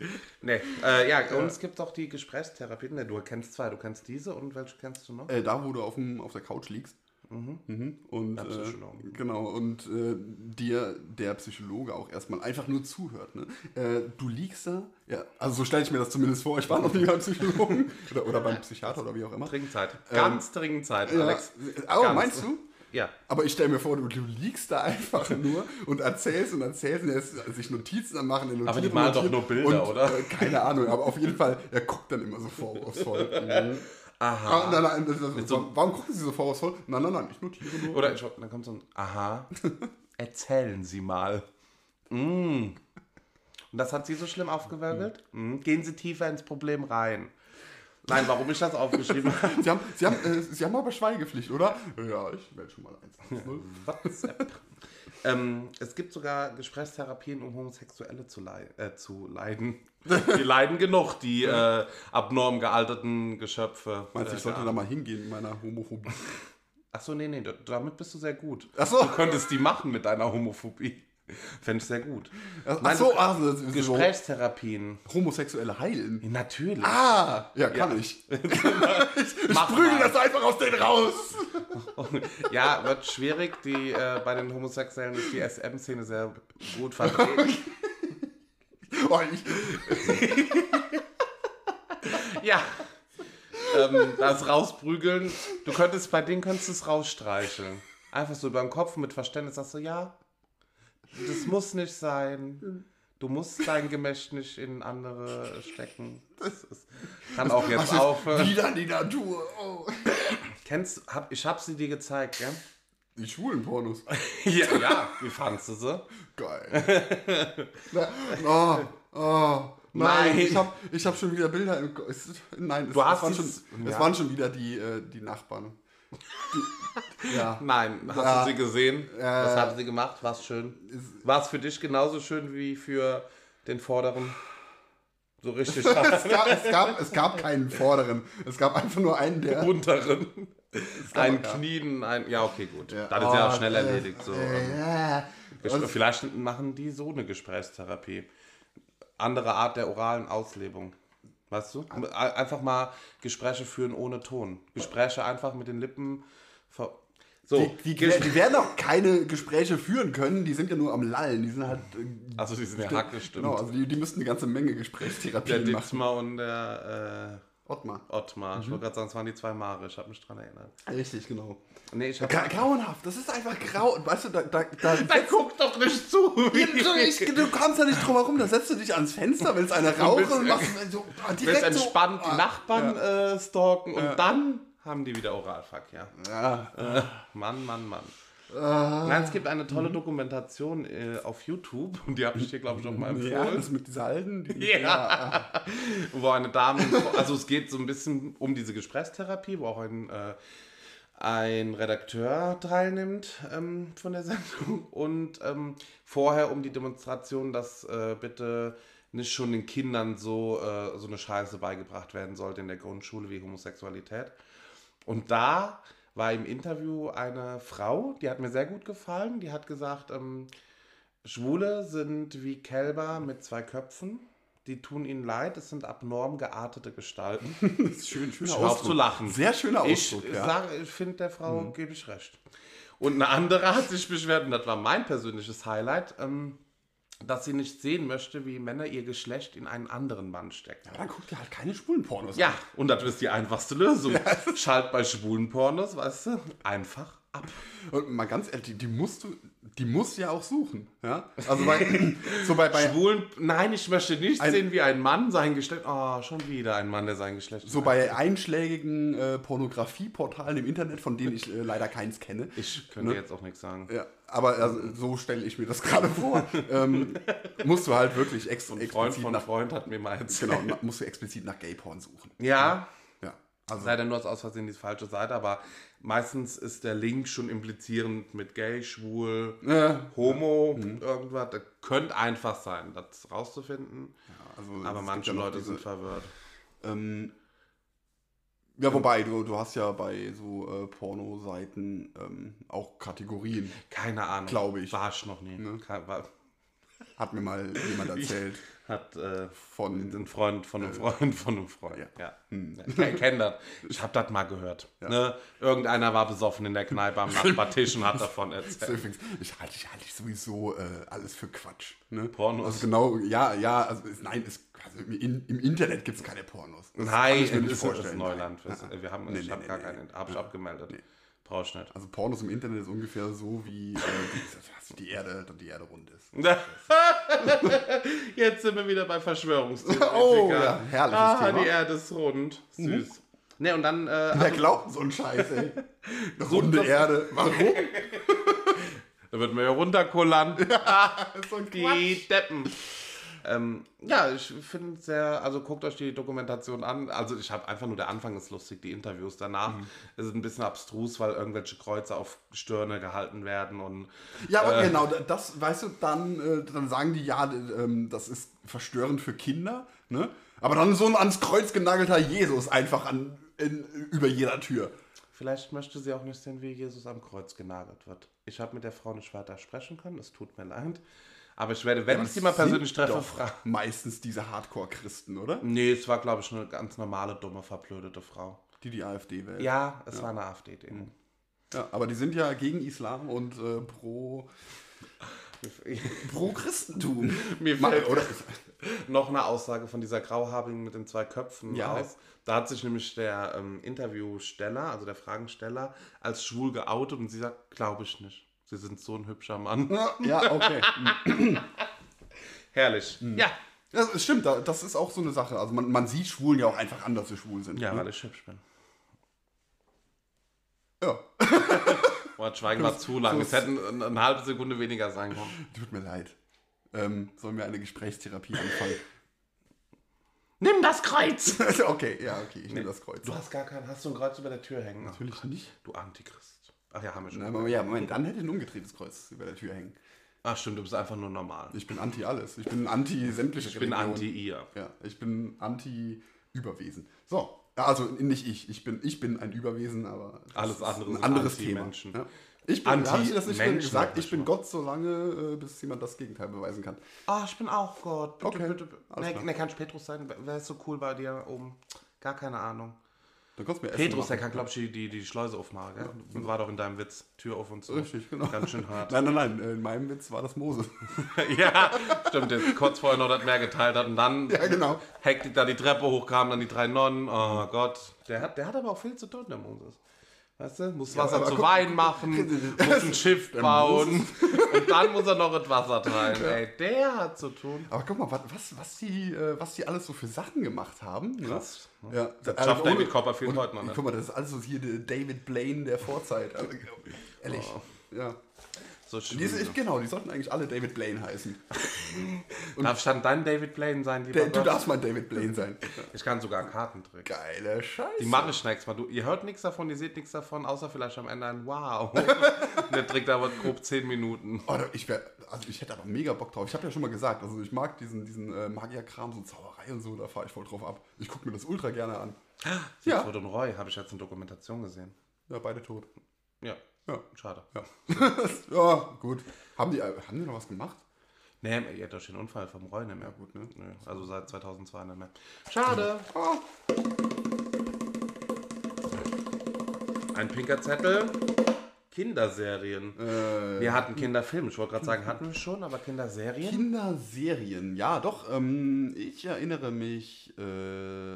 nee, äh, ja, und es gibt auch die Gesprächstherapie. Ne, du kennst zwei, du kennst diese und welche kennst du noch? Äh, da, wo du auf, dem, auf der Couch liegst. Mhm. Und, Der äh, genau, und äh, dir der Psychologe auch erstmal einfach nur zuhört. Ne? Äh, du liegst da, ja, also so stelle ich mir das zumindest vor, ich war noch nie beim Psychologen oder, oder beim Psychiater oder wie auch immer. Dringzeit. Ganz dringend Zeit, Ja, Alex. oh, Ganz. meinst du? Ja. Aber ich stelle mir vor, du, du liegst da einfach nur und erzählst und erzählst und er ist sich Notizen am machen. er Aber die malen doch nur Bilder, und, oder? Äh, keine Ahnung, aber auf jeden Fall, er guckt dann immer so vorwurfsvoll. Mhm. Ah, nein, nein, das, das, so- warum gucken Sie so vorwurfsvoll? Nein, nein, nein, ich notiere nur. Oder ich, dann kommt so ein Aha, erzählen Sie mal. Mm. Und das hat Sie so schlimm aufgewirbelt? Mm. Gehen Sie tiefer ins Problem rein. Nein, warum ich das aufgeschrieben habe? Sie haben, Sie, haben, äh, Sie haben aber Schweigepflicht, oder? Ja, ich melde schon mal 110. WhatsApp. ähm, es gibt sogar Gesprächstherapien, um Homosexuelle zu, lei äh, zu leiden. Die leiden genug, die äh, abnorm gealterten Geschöpfe. Meinst du, ich sollte da mal hingehen in meiner Homophobie? Achso, nee, nee, da- damit bist du sehr gut. Ach so. Du könntest die machen mit deiner Homophobie. Fände ich sehr gut. Ach Nein, so, also, so Gesprächstherapien. Homosexuelle heilen. Natürlich. Ah, ja, kann Ja. ich. ich mal. das einfach aus denen raus. Ja, wird schwierig. Die, äh, bei den Homosexuellen ist die SM-Szene sehr gut vertreten. Oh, ja. Ähm, das rausprügeln. Du könntest bei denen könntest du es rausstreicheln. Einfach so über den Kopf mit Verständnis sagst du, ja, das muss nicht sein. Du musst dein Gemächt nicht in andere stecken. Das ist, kann auch jetzt aufhören. wieder die Natur. Oh. Kennst, hab, ich hab sie dir gezeigt, ja? Die schwulen Pornos. Ja, ja. Wie fandst du sie? Geil. Oh, oh, nein, Nein. ich habe ich hab schon wieder Bilder im Kopf. Nein, es, Du hast es, waren, schon, es ja. waren schon wieder die, äh, die Nachbarn. Ja. Nein, hast Ja. du sie gesehen? Ja. Was haben sie gemacht? War es schön? War es für dich genauso schön wie für den Vorderen? So richtig Es gab, es, gab, es gab keinen Vorderen. Es gab einfach nur einen, der. unteren. Ein ja. Knien, ein. Ja, okay, gut. Ja. Das ist ja Oh, auch schnell äh, erledigt. So. Äh, ja. Vielleicht machen die so eine Gesprächstherapie. Andere Art der oralen Auslebung. Weißt du? Ein- Einfach mal Gespräche führen ohne Ton. Gespräche einfach mit den Lippen. So, Die, die, die werden auch keine Gespräche führen können, die sind ja nur am Lallen. Die sind halt. äh, also die sind ja hacke, stimmt. Genau, also die, die müssten eine ganze Menge Der Gesprächstherapien machen. Ditzmar und der Ottmar. äh, Ottmar. Ich wollte gerade sagen, es waren die zwei Mare. Ich habe mich dran erinnert. Richtig, genau. Nee, ich habe. Gra grauenhaft, das ist einfach grau. Weißt du, da. da, da Dann guck doch nicht zu! du, ich, du kommst ja nicht drum herum, da setzt du dich ans Fenster, willst eine rauchen und machst so ah, willst direkt entspannt so, die ah, Nachbarn äh, stalken und Ja. dann haben die wieder Oralverkehr. Ja. Mann, Mann, Mann. Ah. Nein, es gibt eine tolle Dokumentation äh, auf YouTube und die habe ich dir, glaube ich, auch mal Ja, empfohlen. das mit dieser alten. Die, Ja. wo eine Dame, also es geht so ein bisschen um diese Gesprächstherapie, wo auch ein, äh, ein Redakteur teilnimmt ähm, von der Sendung und ähm, vorher um die Demonstration, dass äh, bitte nicht schon den Kindern so, äh, so eine Scheiße beigebracht werden sollte in der Grundschule wie Homosexualität. Und da war im Interview eine Frau, die hat mir sehr gut gefallen, die hat gesagt, ähm, Schwule sind wie Kälber mit zwei Köpfen. Die tun ihnen leid, es sind abnorm geartete Gestalten. Das ist schön, schöner Ich Ausdruck. zu lachen. Sehr schöner Ich Ausdruck, ja. Mhm. sage, ich finde der Frau gebe ich recht. Und eine andere hat sich beschwert, und das war mein persönliches Highlight, ähm, dass sie nicht sehen möchte, wie Männer ihr Geschlecht in einen anderen Mann stecken. Aber dann guckt ihr halt keine schwulen Pornos Ja, und das ist die einfachste Lösung. Schalt bei schwulen Pornos, weißt du, einfach ab. Und mal ganz ehrlich, die, die musst du, die musst du ja auch suchen. Ja? Also bei, so bei, bei, Schwulen, nein, ich möchte nicht Ein- sehen, wie ein Mann sein Geschlecht. Oh, schon wieder ein Mann, der sein Geschlecht. so bei einschlägigen äh, Pornografieportalen im Internet, von denen ich äh, leider keins kenne. ich könnte jetzt auch nichts sagen. Ja, aber also, so stelle ich mir das gerade vor. ähm, musst du halt wirklich ex Freund explizit von nach, Freund hat mir mal erzählt. genau, na- musst du explizit nach Gay-Porn suchen. Ja, Ja, also leider nur aus Versehen die falsche Seite, aber meistens ist der Link schon implizierend mit gay, schwul, äh, homo, irgendwas. Das könnte einfach sein, das rauszufinden. also Aber manche ja Leute diese- sind verwirrt. Ähm, ja, wobei, du, du hast ja bei so äh, Porno-Seiten ähm, auch Kategorien. Keine Ahnung. Glaube ich. War ich noch nie. War, Hat mir mal jemand erzählt. Hat äh, Von, ein Freund von einem Freund von einem Freund. Ja. Ja. ja. Ich kenne das. Ich habe das mal gehört. Ne? Irgendeiner war besoffen in der Kneipe am Nachbartisch und hat davon erzählt. Ich halte ich halte sowieso äh, alles für Quatsch. Ne? Pornos? Also genau, ja, ja, also es, nein, es, also im, im Internet gibt es keine Pornos. Das Nein, das nicht ist, ist. Neuland. Wir haben, Nee, ich nee, habe nee, gar nee. keinen, habe ich abgemeldet. Nicht. Also Pornos im Internet ist ungefähr so wie äh, die, die Erde, die Erde rund ist. Jetzt sind wir wieder bei Verschwörungstheorien. Oh, ja, herrliches ah, Thema. Mhm. die Erde ist rund. Süß. Ne, und dann äh, Wer glaubt denn so einen Scheiß, ey? Eine runde Erde. Warum? da wird man ja runterkullern. so ein Die Deppen. Ähm, ja, ich finde es sehr, also guckt euch die Dokumentation an. Also ich habe einfach nur der Anfang ist lustig, die Interviews danach Mhm. ist ein bisschen abstrus, weil irgendwelche Kreuze auf Stirne gehalten werden und Ja, aber Äh. genau, das, weißt du, dann, äh, dann sagen die, ja, ähm, das ist verstörend für Kinder, ne? Aber dann so ein ans Kreuz genagelter Jesus einfach an, in, über jeder Tür. vielleicht möchte sie auch nicht sehen, wie Jesus am Kreuz genagelt wird. Ich habe mit der Frau nicht weiter sprechen können, es tut mir leid. Aber ich werde, wenn Aber ich sie mal persönlich treffe, fragen. Meistens diese Hardcore-Christen, oder? Nee, es war, glaube ich, eine ganz normale, dumme, verblödete Frau. Die die AfD wählen. Ja, es war eine AfD-Ding. Ja, aber die sind ja gegen Islam und äh, pro, pro Christentum. Mir fällt oder? noch eine Aussage von dieser Grauhaarigen mit den zwei Köpfen Ja. aus. Da hat sich nämlich der ähm, Interviewsteller, also der Fragensteller, als schwul geoutet und sie sagt, glaube ich nicht. Sie sind so ein hübscher Mann. Ja, okay. Herrlich. Ja. Ja, das stimmt, da- das ist auch so eine Sache. Also man, man sieht Schwulen ja auch einfach an, dass sie schwul sind. Ja, ne? weil ich hübsch bin. ja. Boah, Schweigen war zu lang. so Es hätten eine, eine halbe Sekunde weniger sein können. Tut mir leid. Ähm, sollen wir eine Gesprächstherapie anfangen? Nimm das Kreuz! okay, ja, okay, ich nehme das Kreuz. Du hast gar keinen, hast du ein Kreuz über der Tür hängen? Natürlich nicht. Du Antichrist. Ach ja, haben wir schon. Na, ja, Moment, dann hätte ein umgedrehtes Kreuz über der Tür hängen. Ach stimmt, du bist einfach nur normal. Ich bin anti alles. Ich bin anti sämtliche Ich bin Religionen. anti ihr. Ja, ich bin anti Überwesen. So, also nicht ich. Ich bin, ich bin ein Überwesen, aber Alles andere ein anderes Thema. Anti-Menschen. Ja. Ich bin, habe ich das nicht Anti-Menschen, gesagt? Ich bin Gott so lange, äh, bis jemand das Gegenteil beweisen kann. Ah, ich bin auch Gott. Bitte, Okay, bitte. klar. nee, kann ich Petrus sein? Wer ist so cool bei dir oben? Gar keine Ahnung. Dann kannst du mir Petrus, der kann, glaube ich, die, die, Schleuse aufmachen. Gell? War doch in deinem Witz. Tür auf und zu. Richtig, genau. Ganz schön hart. Nein, nein, nein. In meinem Witz war das Mose. ja, stimmt. Der kurz vorher noch das Meer geteilt hat und dann ja, genau. hektik da die Treppe hochkam, dann die drei Nonnen. Oh Gott. Der hat, der hat aber auch viel zu tun, der Moses. Weißt du, muss Wasser aber zu guck- Wein machen, muss ein Schiff bauen und dann muss er noch das Wasser teilen. Ey, der hat zu tun. Aber guck mal, was, was, die, äh, was die alles so für Sachen gemacht haben. Ne? Krass. Ja, Das schafft David Copperfield heute nicht. Guck mal, das ist alles so hier der David Blaine der Vorzeit. Also, ehrlich. Ja. So. Die, ist- genau, die sollten eigentlich alle David Blaine heißen. Darf stand dein David Blaine sein, lieber du darfst mal David Blaine sein. Ich kann sogar Kartentrick. Geile Scheiße. Die mache ich nächstes Mal. Du, ihr hört nichts davon, ihr seht nichts davon, außer vielleicht am Ende ein Wow. Und der Trick dauert grob 10 Minuten. Oh, ich, wär, also ich hätte aber mega Bock drauf. Ich habe ja schon mal gesagt, also ich mag diesen, diesen äh, Magierkram, so Zauberei und so, da fahre ich voll drauf ab. Ich gucke mir das ultra gerne an. Ja. Siegfried und Roy habe ich jetzt in Dokumentation gesehen. Ja, beide tot. Ja, Ja. schade. Ja, ja gut. Haben die, haben die noch was gemacht? Nee, ihr habt doch den Unfall vom Roy nicht mehr. Ja, gut, ne? Nö, also seit 2002 nicht mehr. Schade. Ah, Ein pinker Zettel. Kinderserien. Äh, Wir hatten Kinderfilme. Ich wollte gerade sagen, hatten wir schon, aber Kinderserien? Kinderserien, ja doch. Ähm, ich erinnere mich, äh,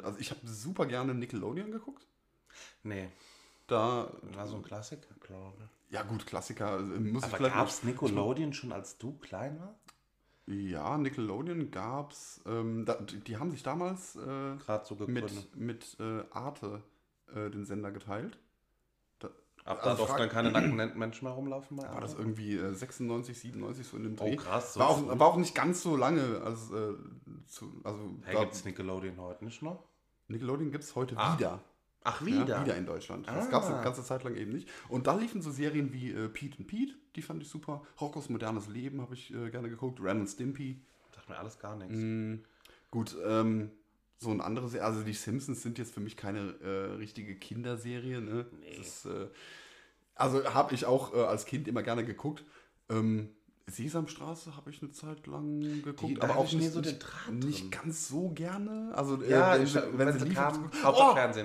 also ich habe super gerne Nickelodeon geguckt. Nee, Da, war so ein Klassiker, glaube ich. ja gut, Klassiker, äh, muss Aber gab es Nickelodeon schon, als du klein warst? Ja, Nickelodeon gab's. Ähm, da, die haben sich damals äh, Gerade so mit, mit äh, Arte äh, den Sender geteilt. Da, Ab also da durften frag- dann keine nackten Menschen mehr rumlaufen bei war das Arte? irgendwie äh, 96, 97 so in dem Oh, Dreh. krass, so war, auch, war auch nicht ganz so lange. Als, äh, zu, also Hey, da- gibt es Nickelodeon heute nicht noch? Nickelodeon gibt es heute Ah, wieder. Ach, Ja, wieder? wieder in Deutschland. Das Ah. gab es eine ganze Zeit lang eben nicht. Und da liefen so Serien wie äh, Pete and Pete, die fand ich super. Rockos modernes Leben habe ich äh, gerne geguckt. Ren und Stimpy. Sagt mir alles gar nichts. Mm, gut, ähm, so ein anderes, also die Simpsons sind jetzt für mich keine äh, richtige Kinderserie. Ne? Nee. Ist, äh, also habe ich auch äh, als Kind immer gerne geguckt. Ähm, Sesamstraße habe ich eine Zeit lang geguckt, Die- aber auch nicht, so nicht, nicht ganz so gerne. Also äh, Ja, wenn, ich, sie, wenn, sie sie lief, kamen, oh, Hauptsache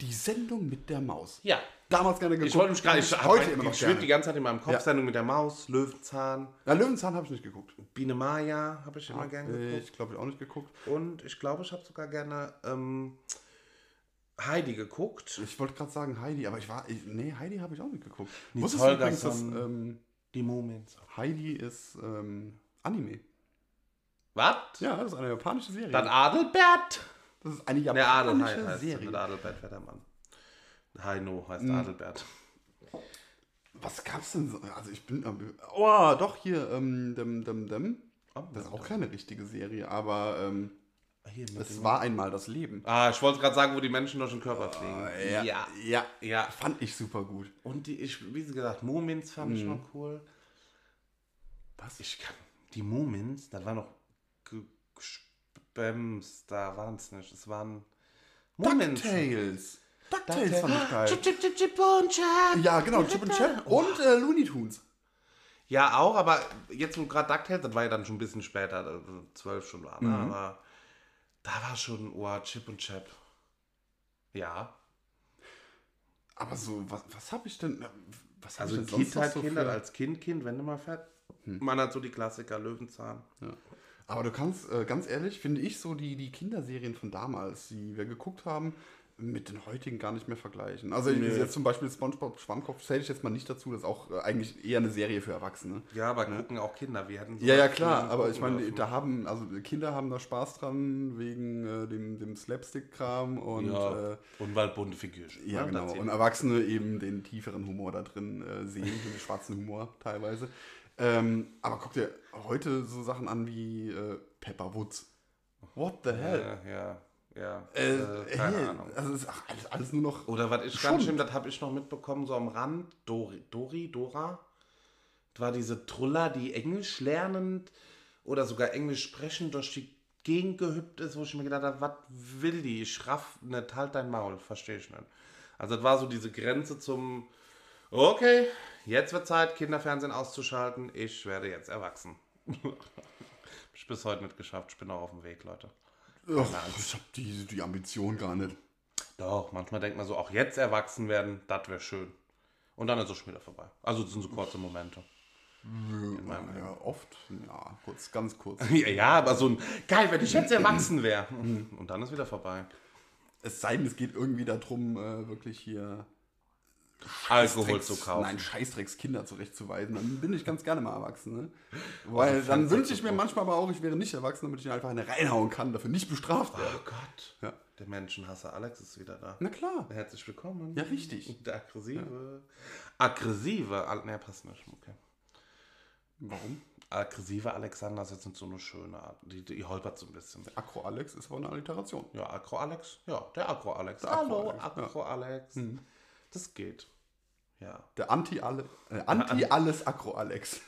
die Sendung mit der Maus. Ja. Damals gerne geguckt. Ich wollte mich gerade, ich heute immer noch schwirrt die ganze Zeit in meinem Kopf, Ja. Sendung mit der Maus, Löwenzahn, Ja, Löwenzahn habe ich nicht geguckt. Biene Maya habe ich immer gerne geguckt. Ich glaube, ich auch nicht geguckt. Und ich glaube, ich habe sogar gerne ähm, Heidi geguckt. Ich wollte gerade sagen Heidi, aber ich war. Ich, nee, Heidi habe ich auch nicht geguckt. Wusstest du übrigens, dass ähm, Die Mumins. Heidi ist ähm, Anime? Was? Ja, das ist eine japanische Serie. Das Adelbert? Das ist eine Der Adel japanische heißt Serie. mit Adelbert Wettermann. Heino heißt Mhm. Adelbert. Was gab's denn so? Also ich bin. am- Oh, doch, hier, ähm, dem, dem, dem. Oh, Das ist auch keine richtige Serie, aber ähm, mit es war einmal das Leben. Ah, ich wollte gerade sagen, wo die Menschen durch den Körper fliegen. ja, ja. ja, ja. fand ich super gut. Und die, ich, wie sie gesagt, Mumins fand ich Mhm. noch cool. Was? Ich kann. Die Mumins, das war noch Gespems, da waren es nicht. Es waren Mumins. DuckTales. DuckTales fand ich geil. Chip, chip, chip, chip und chap. Ja, genau, Chip und Chap und äh, Looney Tunes. Ja, auch, aber jetzt, wo gerade DuckTales, das war ja dann schon ein bisschen später, also zwölf schon war, ne? Mhm. aber da war schon, oh, Chip und Chap. Ja, Aber so, was, was habe ich denn. äh, Was hab also ich denn sonst noch Kindheit, so Kindheit für- als Kind, Kind, wenn du mal fährt. Hm. Man hat so die Klassiker, Löwenzahn. Ja. Aber du kannst, äh, ganz ehrlich, finde ich so die, die Kinderserien von damals, die wir geguckt haben, mit den heutigen gar nicht mehr vergleichen. Also Nee. jetzt zum Beispiel SpongeBob Schwammkopf zähle ich jetzt mal nicht dazu, das ist auch äh, eigentlich eher eine Serie für Erwachsene. Ja, aber gucken auch Kinder. Wir hätten Ja, ja, klar, aber ich meine, dürfen. da haben, also Kinder haben da Spaß dran wegen äh, dem, dem Slapstick-Kram und ja, äh, und weil bunte Figürchen. ja, ne? genau. Und Erwachsene eben den tieferen Humor da drin äh, sehen, den schwarzen Humor teilweise. Ähm, aber guck dir heute so Sachen an wie äh, Pepper Woods. What the hell? ja, ja, ja. Äh, Äh, keine hey, Ahnung. Also es ist alles, alles nur noch. Oder was Schon. ganz schlimm, das habe ich noch mitbekommen, so am Rand, Dori, Dori, Dora. Das war diese Truller, die Englisch lernend oder sogar Englisch sprechend durch die Gegend gehüpft ist, wo ich mir gedacht habe, was will die? Ich raff nicht, halt dein Maul, verstehe ich nicht. Also das war so diese Grenze zum, okay, jetzt wird Zeit, Kinderfernsehen auszuschalten, ich werde jetzt erwachsen. Hab ich bis heute nicht geschafft, ich bin auch auf dem Weg, Leute. Ach, ich habe die, die Ambition gar nicht. Doch, manchmal denkt man so, auch jetzt erwachsen werden, das wäre schön. Und dann ist es schon wieder vorbei. Also das sind so kurze Momente. In meinem Ja, oft. Ja, kurz, ganz kurz. Ja, ja, aber so ein, geil, wenn ich jetzt erwachsen wäre. Und dann ist wieder vorbei. Es sei denn, es geht irgendwie darum, äh, wirklich hier Alkohol zu kaufen. Nein, Scheißdrecks Kinder zurechtzuweisen. Dann bin ich ganz gerne mal erwachsen. Ne? Weil dann Fans wünsche ich mir manchmal aber auch, ich wäre nicht erwachsen, damit ich ihn einfach eine reinhauen kann, dafür nicht bestraft werde. Oh Gott. Ja. Der Menschenhasser Alex ist wieder da. Na klar. Herzlich willkommen. Ja, richtig. Der aggressive. Aggressive. Al- Ne, passt nicht. Okay. Warum? Aggressive Alexander ist jetzt nicht so eine schöne Art. Die, die holpert so ein bisschen. Akro Alex ist aber eine Alliteration. Ja, Agro Alex. Ja, der Agro Alex. Der Agro Hallo, Alex, ja. Das geht. Ja. Der Anti-Alle- äh, Anti-Alles-Akro-Alex.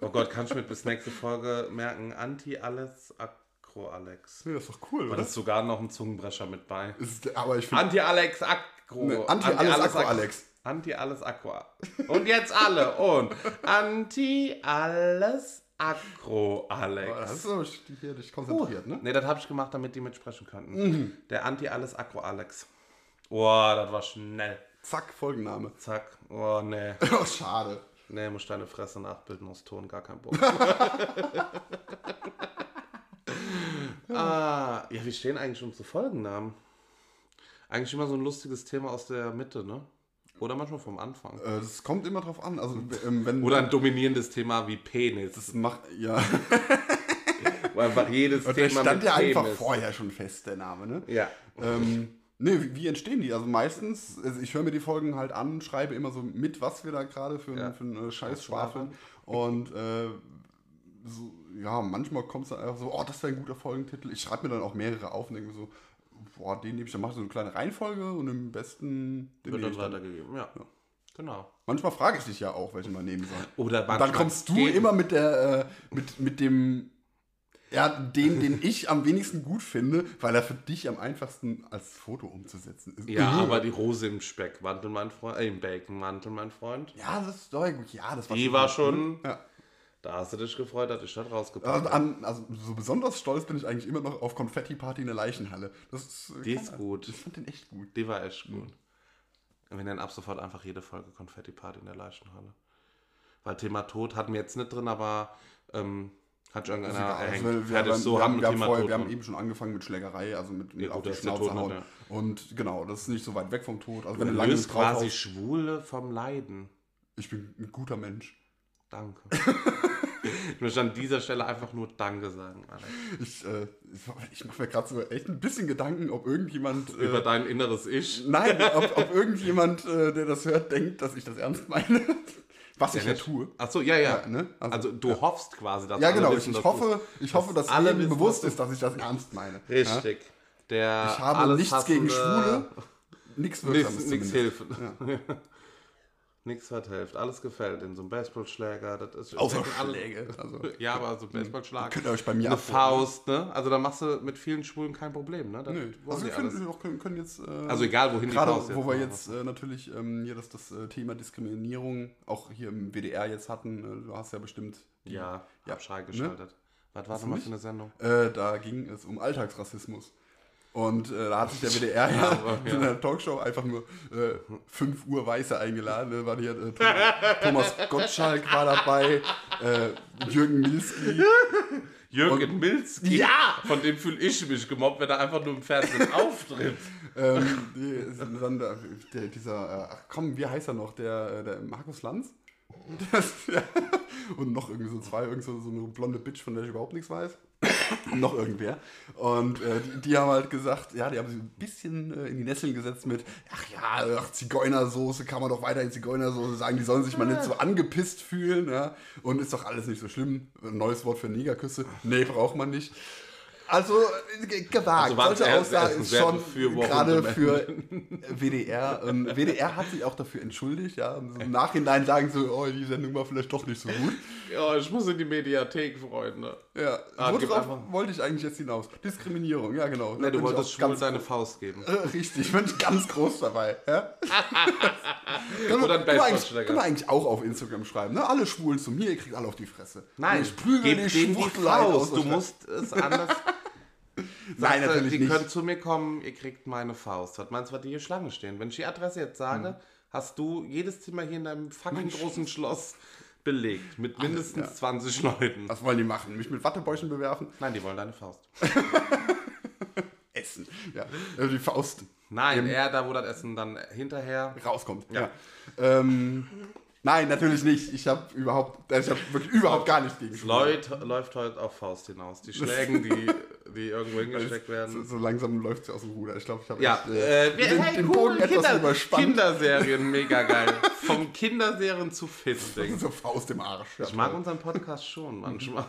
Oh Gott, kannst du mir bis nächste Folge merken? Anti alles Agro Alex. Ja, das ist doch cool, Und oder? ist sogar noch ein Zungenbrecher mit bei. Ist, aber ich finde. Anti Alex Agro. Ne, Anti-Alles-Akro-Alex. Anti alles Agro. Und jetzt alle. Und Anti alles Agro Oh, das Alex. ist aber hier dich konzentriert, ne? Ne, das habe ich gemacht, damit die mitsprechen könnten. Mhm. Der Anti alles Agro Alex. Oh, das war schnell. Zack, Folgenname. Zack. Oh, nee. Oh, schade. Nee, muss deine Fresse nachbilden aus Ton, gar kein Bock. ah, ja, wie stehen eigentlich unsere Folgennamen? Eigentlich immer so ein lustiges Thema aus der Mitte, ne? Oder manchmal vom Anfang. Äh, Das kommt immer drauf an. Also, ähm, wenn. Oder ein dominierendes Thema wie Penis. Das macht. Ja. Wo einfach jedes Und der Thema stand mit ja einfach Penis. vorher schon fest, der Name, ne? Ja. Ähm, ne, wie, wie entstehen die? Also meistens, also ich höre mir die Folgen halt an, schreibe immer so mit, was wir da gerade für, Ja. einen für einen äh, Scheiß schwafeln. Und äh, so, ja, manchmal kommt es dann einfach so, oh, das wäre ein guter Folgentitel. Ich schreibe mir dann auch mehrere auf und denke mir so, boah, den nehme ich, dann mache ich so eine kleine Reihenfolge und im besten den Wird dann weitergegeben. Ja. Genau. Manchmal frage ich dich ja auch, welchen man nehmen soll. Oder Und dann kommst du immer mit der, äh, mit, mit dem, ja, den, den ich am wenigsten gut finde, weil er für dich am einfachsten als Foto umzusetzen ist. Ja, Mhm. aber die Rose im Speckmantel, mein Freund, äh, im Baconmantel, mein Freund. Ja, das ist doch gut. Ja, das war Die schon war schon, ne? Ja. da hast du dich gefreut, dass ich das rausgepackt Also, also so besonders stolz bin ich eigentlich immer noch auf Konfetti-Party in der Leichenhalle. Das ist, äh, Die ist gut. Ich fand den echt gut. Die war echt gut. Und wir nennen ab sofort einfach jede Folge Konfetti-Party in der Leichenhalle. Weil Thema Tod hatten wir jetzt nicht drin, aber ähm, hat schon einer. Also, wir, wir, haben, so wir, haben wir haben vorher, wir haben eben schon angefangen mit Schlägerei, also mit, mit Ja, auf gut, die ist der Schnauze hauen. nicht, Und genau, das ist nicht so weit weg vom Tod. Also Du wenn du löst quasi haust- Schwule vom Leiden. Ich bin ein guter Mensch. Danke. ich möchte an dieser Stelle einfach nur Danke sagen, Alex. Ich, äh, ich, mache mir gerade so echt ein bisschen Gedanken, ob irgendjemand. Über Äh, dein inneres Ich. nein, ob, ob irgendjemand, äh, der das hört, denkt, dass ich das ernst meine. Was ich ja tue. Achso, ja, ja. Ja, ne? Also, Also, du hoffst quasi, dass Ja, genau. wissen, ich, dass hoffe, ich hoffe, dass alle jedem wissen, bewusst ist, dass ich das ernst meine. du- Richtig. Der Ich habe nichts gegen Schwule. Nichts Wirksames Nichts zumindest. hilft. Nichts hat hilft. Alles gefällt. In so einem Baseballschläger. Das ist Außer Schläge. Also, Ja, aber so ein Baseballschlag. könnt ihr euch bei mir Eine. Faust, ne? Also da machst du mit vielen Schwulen kein Problem, ne? Nö. Also die wir können, wir können, können jetzt. Äh, Also egal, wohin die Gerade Faust jetzt wo wir jetzt äh, natürlich ähm, hier das, das äh, Thema Diskriminierung auch hier im WDR jetzt hatten. Äh, du hast ja bestimmt. die- Ja, Ja, hab Schrei geschaltet. Was war das mal für eine Sendung? Äh, da ging es um Alltagsrassismus. Und äh, da hat sich der WDR ja, aber, ja. in der Talkshow einfach nur äh, 5 Uhr Weiße eingeladen. Da war hier äh, Thomas, Thomas Gottschalk war dabei, äh, Jürgen Milski. Jürgen Milski. Ja! Von dem fühle ich mich gemobbt, wenn er einfach nur im Fernsehen auftritt. Ähm, die, dann der, der, dieser, äh, ach komm, wie heißt er noch? Der, äh, der Markus Lanz? Das, ja. Und noch irgendwie so zwei, irgend so, so eine blonde Bitch, von der ich überhaupt nichts weiß. Noch irgendwer. Und äh, die, die haben halt gesagt, ja, die haben sich ein bisschen äh, in die Nesseln gesetzt mit, ach ja, ach, Zigeunersoße kann man doch weiterhin Zigeunersoße sagen, die sollen sich mal nicht so angepisst fühlen, ja. Und ist doch alles nicht so schlimm. Ein neues Wort für Negerküsse. Nee, braucht man nicht. Also äh, gewagt. Also Solche er ist schon gerade für WDR. Und WDR hat sich auch dafür entschuldigt, ja. Und so Im Nachhinein sagen so, oh, die Sendung war vielleicht doch nicht so gut. Ja, ich muss in die Mediathek, Freunde. Ja, Ah, worauf wollte ich eigentlich jetzt hinaus? Diskriminierung, ja genau. Da Ne, du bin wolltest schwul deine Faust geben. äh, richtig, bin ich ganz groß dabei. Ja? Oder ein Baseballschläger. können wir eigentlich auch auf Instagram schreiben, ne? Alle Schwulen zu mir, ihr kriegt alle auf die Fresse. Nein, ich prügel die denen die Schwuchtelei aus. Du musst es anders. Nein, Sagst natürlich die nicht. können zu mir kommen, ihr kriegt meine Faust. Was meinst du, was die hier Schlange stehen? Wenn ich die Adresse jetzt sage, Hm. hast du jedes Zimmer hier in deinem fucking großen Schloss belegt. Mit mindestens 20 Leuten. Was wollen die machen? Mich mit Wattebäuschen bewerfen? Nein, die wollen deine Faust. Essen. Ja, also die Faust Nein, eher da, wo das Essen dann hinterher. rauskommt. Ja. Ähm, nein, natürlich nicht. Ich habe überhaupt, ich habe wirklich überhaupt gar nichts gegen. Leut, läuft heute auf Faust hinaus. Die Schlägen, die, die irgendwo hingesteckt So, werden. so langsam läuft es aus dem Ruder. Ich glaube, ich habe Ja, echt, äh, äh, wir, den, hey, den cool, Bogen etwas Kinder, überspannt. Kinderserien, mega geil. Vom Kinderserien zu Fisting. So Faust im Arsch. Ja, Ich mag toll. unseren Podcast schon manchmal.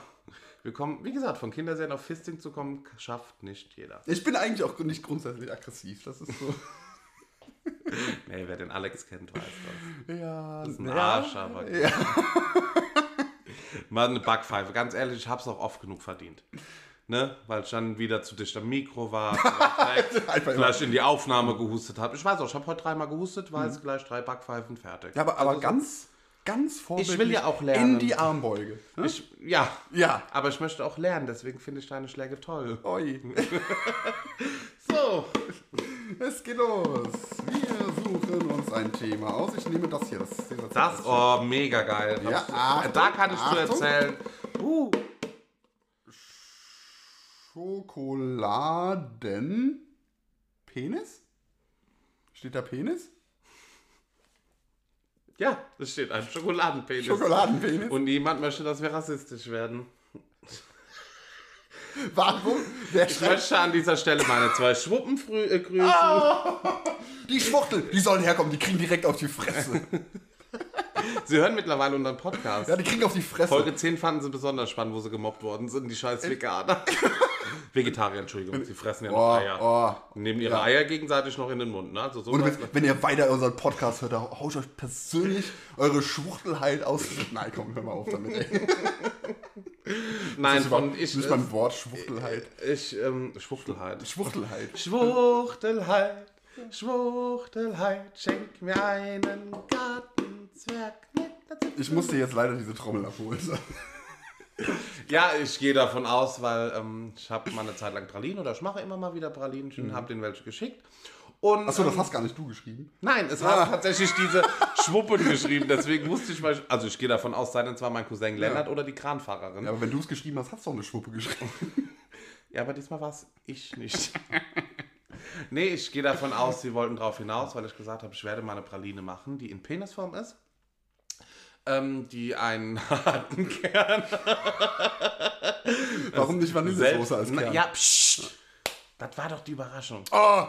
Wir kommen, wie gesagt, von Kinderserien auf Fisting zu kommen, schafft nicht jeder. ich bin eigentlich auch nicht grundsätzlich aggressiv. Das ist so. Nee, wer den Alex kennt, weiß das. ja, Das ist ein ja, Arsch, aber. Ja. Mal eine Backpfeife. Ganz ehrlich, ich hab's auch oft genug verdient. Ne? Weil ich dann wieder zu dicht am Mikro war, vielleicht, vielleicht in die Aufnahme gehustet habe. Ich weiß auch, ich habe heute dreimal gehustet, weiß gleich drei Backpfeifen fertig. Ja, aber, aber Also so- ganz, ganz vorbildlich will ja auch lernen. in die Armbeuge. Ne? Ich, ja, Ja. aber ich möchte auch lernen, deswegen finde ich deine Schläge toll. Oi. So, Es geht los. Wir suchen uns ein Thema aus. Ich nehme das hier. Das, ist dieser Das, Zettel. oh, mega geil. Ja, Hab's- Achtung, da kann ich zu Achtung. erzählen. Uh, Schokoladen. Penis? Steht da Penis? ja, es steht ein Schokoladenpenis. Schokoladenpenis? Und niemand möchte, dass wir rassistisch werden. Warum? Wer Ich möchte an dieser Stelle meine zwei Schwuppen äh, grüßen. Ah. die Schwuchtel? Die sollen herkommen, die kriegen direkt auf die Fresse. Sie hören mittlerweile unseren Podcast. Ja, die kriegen auf die Fresse. Folge 10 fanden sie besonders spannend, wo sie gemobbt worden sind, die scheiß Veganer. Vegetarier, Entschuldigung, sie fressen ja noch Oh, Eier. oh. Nehmen ihre Ja. Eier gegenseitig noch in den Mund. Ne? Also so Und wenn, wenn ihr weiter unseren Podcast hört, dann haut euch persönlich eure Schwuchtelheit aus. Nein, komm, hör mal auf damit, ey. Nein, Das ist von ich, nicht mal ein Wort, Schwuchtelheit. ich, ähm, Schwuchtelheit. Schwuchtelheit. Schwuchtelheit, Schwuchtelheit, schenk mir einen Gartenzwerg. Dazu. Ich musste jetzt leider diese Trommel abholen. Ja, ich gehe davon aus, weil ähm, ich habe mal eine Zeit lang Pralinen oder ich mache immer mal wieder Pralinchen, habe denen welche geschickt. Und, Achso, das ähm, hast gar nicht du geschrieben. Nein, es haben tatsächlich diese Schwuppen geschrieben, deswegen wusste ich, ich, also ich gehe davon aus, sei denn zwar mein Cousin Lennart oder die Kranfahrerin. Ja, aber wenn du es geschrieben hast, hast du auch eine Schwuppe geschrieben. Ja, aber diesmal war es ich nicht. nee, ich gehe davon aus, sie wollten drauf hinaus, weil ich gesagt habe, ich werde mal eine Praline machen, die in Penisform ist. Ähm, die einen harten Kern. Warum nicht Vanillesoße als Kern? Ja, psch, Das war doch die Überraschung. Oh,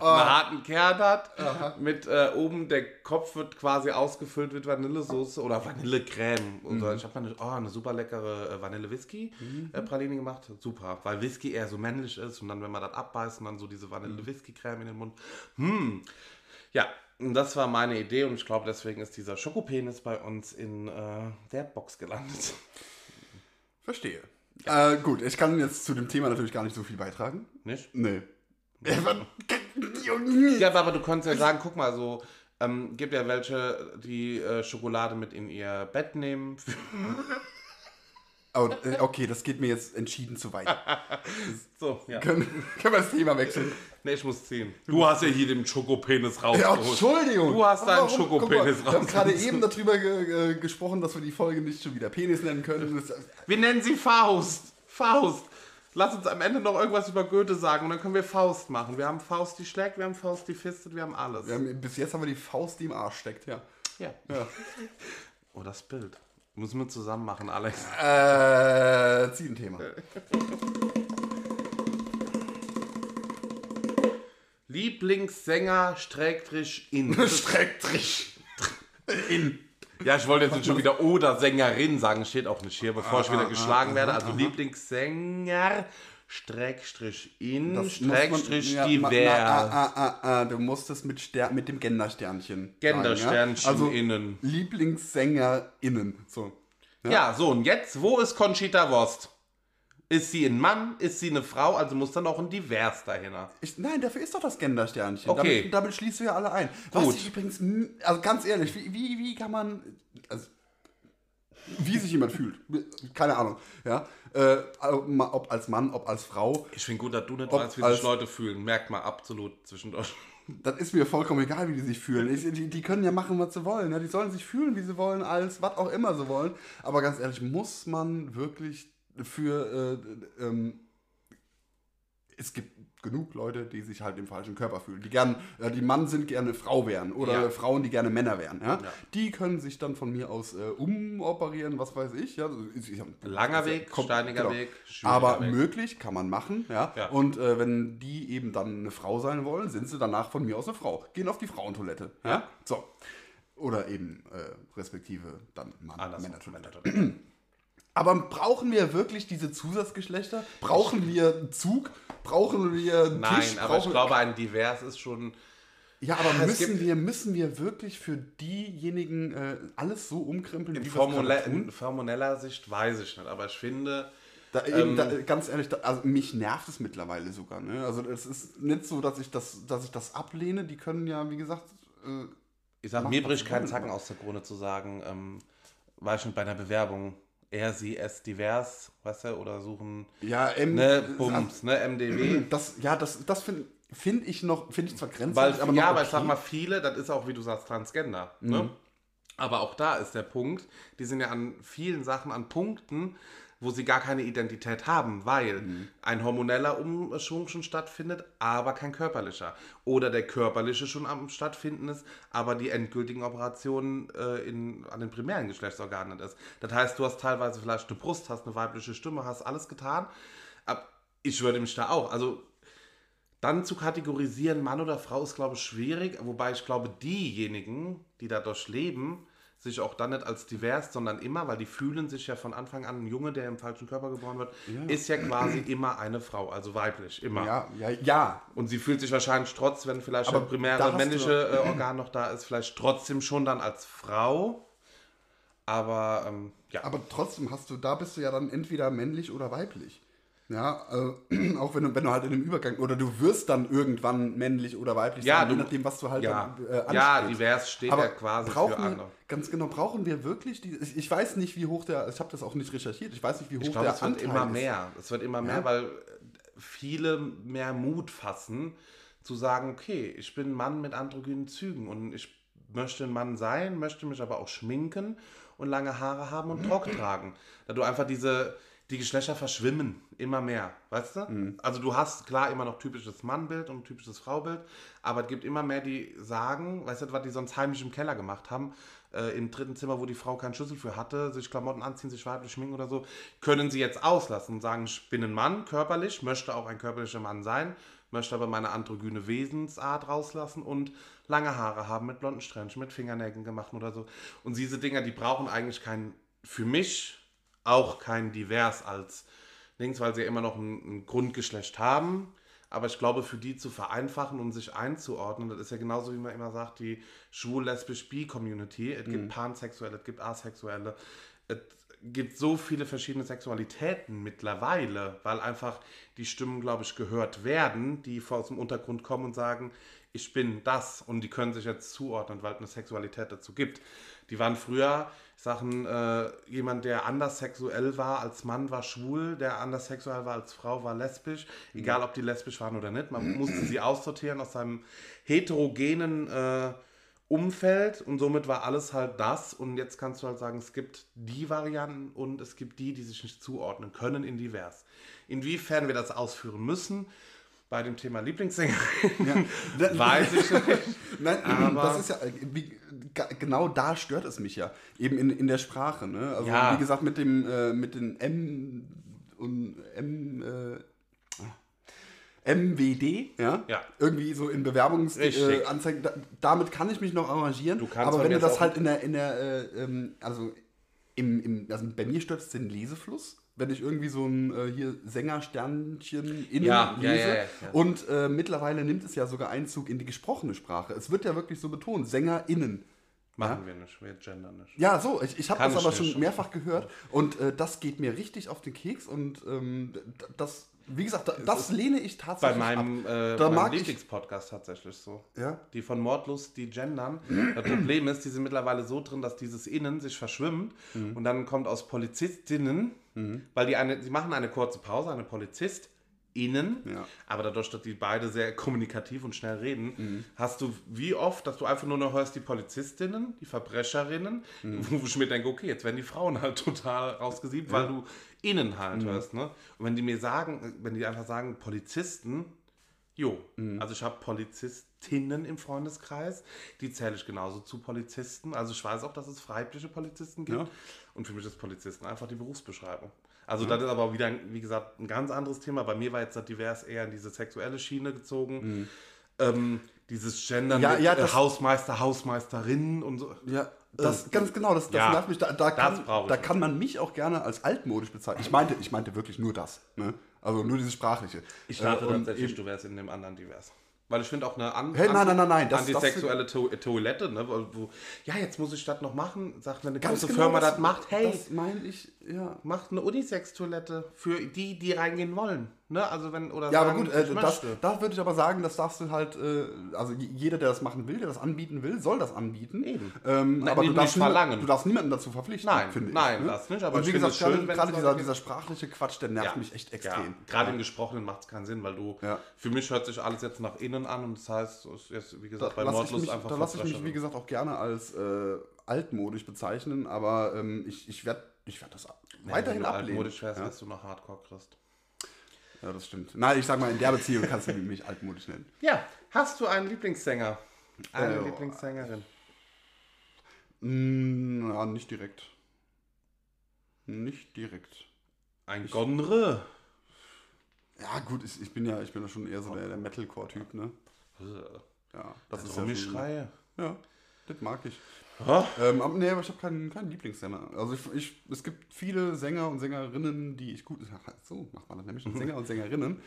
einen harten Kern hat. Mit äh, oben der Kopf wird quasi ausgefüllt mit Vanillesoße oder Vanillecreme. Oder ich habe mal eine, oh, eine super leckere äh, Vanille-Whisky-Praline gemacht. Super, weil Whisky eher so männlich ist und dann, wenn man das abbeißt, und dann so diese Vanille-Whisky-Creme in den Mund. Hm. Ja, das war meine Idee und ich glaube, deswegen ist dieser Schokopenis bei uns in äh, der Box gelandet. verstehe. Äh, gut, ich kann jetzt zu dem Thema natürlich gar nicht so viel beitragen. Nicht? Nee. Ja, aber du konntest ja sagen, guck mal, so ähm, gibt ja welche, die äh, Schokolade mit in ihr Bett nehmen. Oh, äh, okay, das geht mir jetzt entschieden zu weit. so, ja. können, können wir das Thema wechseln? Nee, ich muss ziehen. Du hast ja hier den Schokopenis Ja, rausgeholt. Entschuldigung. Du hast deinen Schokopenis Wir haben gerade rausgeholt. eben darüber ge gesprochen, dass wir die Folge nicht schon wieder Penis nennen können. Das, Wir nennen sie Faust. Faust. Lass uns am Ende noch irgendwas über Goethe sagen und dann können wir Faust machen. Wir haben Faust, die schlägt, wir haben Faust, die fistet, wir haben alles. wir haben, bis jetzt haben wir die Faust, die im Arsch steckt, ja. Ja. ja. Oh, das Bild. Müssen wir zusammen machen, Alex. Äh, zieh Lieblingssänger Strägtrich in. Strecktrig. In. Ja, ich wollte jetzt schon wieder oder Sängerin sagen, steht auch nicht hier, bevor ich Ah, wieder geschlagen werde. Also Lieblingssänger, Streckstrich in, Streckstrich ja, divers. na, ah, ah, ah, ah, du musst es mit, Ster mit dem Gendersternchen. Gendersternchen ja? also, innen. LieblingssängerInnen. So. Ja. so, und jetzt, wo ist Conchita Wurst? Ist sie ein Mann, ist sie eine Frau, also muss dann auch ein Divers dahinter. Ich, nein, dafür ist doch das Gendersternchen. Okay. Damit, damit schließt du ja alle ein. Was Gut. ich übrigens, also ganz ehrlich, wie, wie, wie kann man, also, wie sich jemand fühlt, keine Ahnung, ja, äh, ob als Mann, ob als Frau, Ich finde gut, dass du nicht weißt, wie sich Leute fühlen. Merkt mal absolut zwischendurch. das ist mir vollkommen egal, wie die sich fühlen. Ich, die, die können ja machen, was sie wollen. Ja? Die sollen sich fühlen, wie sie wollen, als was auch immer sie wollen. Aber ganz ehrlich, muss man wirklich für. Äh, ähm, es gibt genug Leute, die sich halt im falschen Körper fühlen. Die gern, äh, die Mann sind gerne Frau wären oder Ja. Frauen, die gerne Männer wären. Ja? Ja. Die können sich dann von mir aus äh, umoperieren, was weiß ich. Ja? Ich, Langer Weg, kommt- steiniger genau. Weg, Aber Weg. möglich kann man machen, ja. Ja. Und äh, wenn die eben dann eine Frau sein wollen, sind sie danach von mir aus eine Frau. Gehen auf die Frauentoilette, ja. So. Oder eben äh, respektive dann Mann. Männertoilette. Aber brauchen wir wirklich diese Zusatzgeschlechter? Brauchen wir einen Zug? Brauchen wir einen Nein, Tisch? aber ich glaube, ein Divers ist schon. ja, aber es müssen wir, müssen wir wirklich für diejenigen äh, alles so umkrempeln, In, wie wir in formuleller Sicht weiß ich nicht, aber ich finde, Da, eben, Ähm, da, ganz ehrlich, da, also mich nervt es mittlerweile sogar. Ne? Also es ist nicht so, dass ich das, dass ich das ablehne. Die können ja, wie gesagt, äh, ich sag, mir bricht sie kein wollen, Zacken aber- aus der Krone zu sagen, ähm, war ich schon bei einer Bewerbung, er, sie, es divers, weißt du, oder suchen, ja, M, ne, Bums, ne, MDW. das, ja, das, das finde finde ich noch, finde ich zwar grenzwertig, aber ja, aber ich sag okay. mal, viele, das ist auch, wie du sagst, Transgender. Ne? Aber auch da ist der Punkt, die sind ja an vielen Sachen, an Punkten, wo sie gar keine Identität haben, weil ein hormoneller Umschwung schon stattfindet, aber kein körperlicher. Oder der körperliche schon am Stattfinden ist, aber die endgültigen Operationen äh, in, an den primären Geschlechtsorganen ist. Das heißt, du hast teilweise vielleicht eine Brust, hast eine weibliche Stimme, hast alles getan. Aber ich würde mich da auch, also dann zu kategorisieren, Mann oder Frau, ist, glaube ich, schwierig. Wobei ich glaube, diejenigen, die dadurch leben, sich auch dann nicht als divers, sondern immer, weil die fühlen sich ja von Anfang an, ein Junge, der im falschen Körper geboren wird, ist ja quasi immer eine Frau, also weiblich, immer. Ja, ja, ja. Und sie fühlt sich wahrscheinlich trotz, wenn vielleicht Aber das primäre hast du männliche äh, Organ noch da ist, vielleicht trotzdem schon dann als Frau. Aber ähm, ja. Aber trotzdem hast du, da bist du ja dann entweder männlich oder weiblich. Ja, äh, auch wenn du, wenn du halt in einem Übergang, oder du wirst dann irgendwann männlich oder weiblich Ja, sein, je du- nachdem, was du halt ja, dann, äh, ja, divers steht Aber ja quasi brauchen für andere. Ganz genau, brauchen wir wirklich die, ich, weiß nicht, wie hoch der, ich habe das auch nicht recherchiert, ich weiß nicht, wie hoch Ich glaube, der es wird Anteil immer ist. mehr. Es wird immer mehr, Ja. weil viele mehr Mut fassen, zu sagen, okay, ich bin ein Mann mit androgynen Zügen und ich möchte ein Mann sein, möchte mich aber auch schminken und lange Haare haben und Rock tragen. Da du einfach diese, die Geschlechter verschwimmen immer mehr, weißt du? Also du hast klar immer noch typisches Mannbild und typisches Fraubild, aber es gibt immer mehr, die sagen, weißt du, was die sonst heimisch im Keller gemacht haben, äh, im dritten Zimmer, wo die Frau keinen Schlüssel für hatte, sich Klamotten anziehen, sich weiblich schminken oder so, können sie jetzt auslassen und sagen, ich bin ein Mann körperlich, möchte auch ein körperlicher Mann sein, möchte aber meine androgyne Wesensart rauslassen und lange Haare haben mit blonden Strähnchen, mit Fingernägeln gemacht oder so. Und diese Dinger, die brauchen eigentlich kein, für mich auch kein Divers als Dings, weil sie ja immer noch ein, ein Grundgeschlecht haben. Aber ich glaube, für die zu vereinfachen und sich einzuordnen, das ist ja genauso, wie man immer sagt, die schwul-lesbisch-bi-Community. Es gibt Pansexuelle, es gibt Asexuelle. Es gibt so viele verschiedene Sexualitäten mittlerweile, weil einfach die Stimmen, glaube ich, gehört werden, die aus dem Untergrund kommen und sagen, ich bin das und die können sich jetzt zuordnen, weil es eine Sexualität dazu gibt. Die waren früher, Sachen, äh, jemand, der anders sexuell war als Mann, war schwul, der anders sexuell war als Frau, war lesbisch. Egal, ob die lesbisch waren oder nicht. Man musste sie aussortieren aus seinem heterogenen äh, Umfeld und somit war alles halt das. Und jetzt kannst du halt sagen, es gibt die Varianten und es gibt die, die sich nicht zuordnen können in divers. Inwiefern wir das ausführen müssen, bei dem Thema Lieblingssängerin, Ja. weiß ich nicht. Nein, Aber- das ist ja, äh, wie, genau da stört es mich ja. Eben in, in der Sprache, ne? Also, Ja. wie gesagt, mit dem, äh, mit den M und M, äh, MWD, ja? Ja. Irgendwie so in. Bewerbungsanzeigen, da, damit kann ich mich noch arrangieren. Du kannst aber wenn du das halt in der, in der, äh, ähm, also im, im, also bei mir stört es den Lesefluss. Wenn ich irgendwie so ein äh, hier Sängersternchen innen Ja, lese. ja, ja. Und äh, mittlerweile nimmt es ja sogar Einzug in die gesprochene Sprache. Es wird ja wirklich so betont, SängerInnen. Machen wir nicht, wir gendern nicht. Ja, so, ich, ich habe das aber nicht. schon mehrfach gehört und äh, das geht mir richtig auf den Keks und ähm, das, wie gesagt, da, das lehne ich Bei tatsächlich meinem, ab. äh, Da meinem Lieblingspodcast tatsächlich so. Ja? Die von Mordlust, die gendern. Das Problem ist, die sind mittlerweile so drin, dass dieses Innen sich verschwimmt Mhm. und dann kommt aus Polizistinnen, weil die eine, sie machen eine kurze Pause, eine Polizistin, Ja. aber dadurch, dass die beide sehr kommunikativ und schnell reden, Mhm. hast du wie oft, dass du einfach nur noch hörst die Polizistinnen, die Verbrecherinnen, wo ich mir denke, okay, jetzt werden die Frauen halt total rausgesiebt, weil du innen halt hörst. Ne? Und wenn die mir sagen, wenn die einfach sagen, Polizisten, Jo, also ich habe Polizistinnen im Freundeskreis, die zähle ich genauso zu Polizisten. Also ich weiß auch, dass es weibliche Polizisten gibt. Ja. Und für mich ist Polizisten einfach die Berufsbeschreibung. Also das ist aber wieder, wie gesagt, ein ganz anderes Thema. Bei mir war jetzt das divers eher in diese sexuelle Schiene gezogen. Ähm, dieses Gender Ja, ja, äh, Hausmeister, Hausmeisterinnen und so. Ja, das, ganz genau, das, das Ja, nervt mich. Da, da, kann, da kann man mich auch gerne als altmodisch bezeichnen. Ich meinte, ich meinte wirklich nur das. Ne? Also nur dieses Sprachliche. Ich dachte Äh, tatsächlich, du wärst in dem anderen divers. Weil ich finde auch eine an, Hey, nein, nein, nein, nein, das- antisexuelle to Toilette, ne, wo, ja, jetzt muss ich das noch machen, sagt eine Ganz große genau Firma das, macht, hey, Das meine ich, ja. macht eine Unisex-Toilette für die, die reingehen wollen. Ne? Also wenn, oder Ja, aber sagen, gut, äh, das, da würde ich aber sagen, das darfst du halt, äh, also jeder, der das machen will, der das anbieten will, soll das anbieten. Eben. Ähm, Nein, aber du darfst, verlangen. du darfst niemanden dazu verpflichten, Nein, finde ich. nein, ne? das nicht, aber Und wie gesagt, es schön, gerade, wenn gerade es dieser, dieser sprachliche Quatsch, der nervt mich echt extrem. Ja, gerade im Gesprochenen macht es keinen Sinn, weil du, Ja. für mich hört sich alles jetzt nach innen an und das heißt, jetzt, wie Da gesagt, bei lasse ich Mordlust einfach da lasse ich mich, wie gesagt, auch gerne als äh, altmodisch bezeichnen, aber ähm, ich, ich werde ich werd das weiterhin wenn du ablehnen. altmodisch wärst, ja? du noch Hardcore Christ. Ja, das stimmt. Nein, ich sag mal, in der Beziehung kannst du mich altmodisch nennen. Ja, hast du einen Lieblingssänger? Eine Äh, Lieblingssängerin? Mm, ja, nicht direkt. Nicht direkt. Ein Genre? Ja, gut, ich, ich bin ja ich bin ja schon eher so der, der Metalcore-Typ, ne? Ja, das ist ja Warum schon, schreie? Ja, das mag ich. Oh, Ähm, aber, nee, aber ich habe keinen, keinen Lieblingssänger. Also ich, ich, es gibt viele Sänger und Sängerinnen, die ich gut... Ach, so macht man das nämlich. Sänger und Sängerinnen.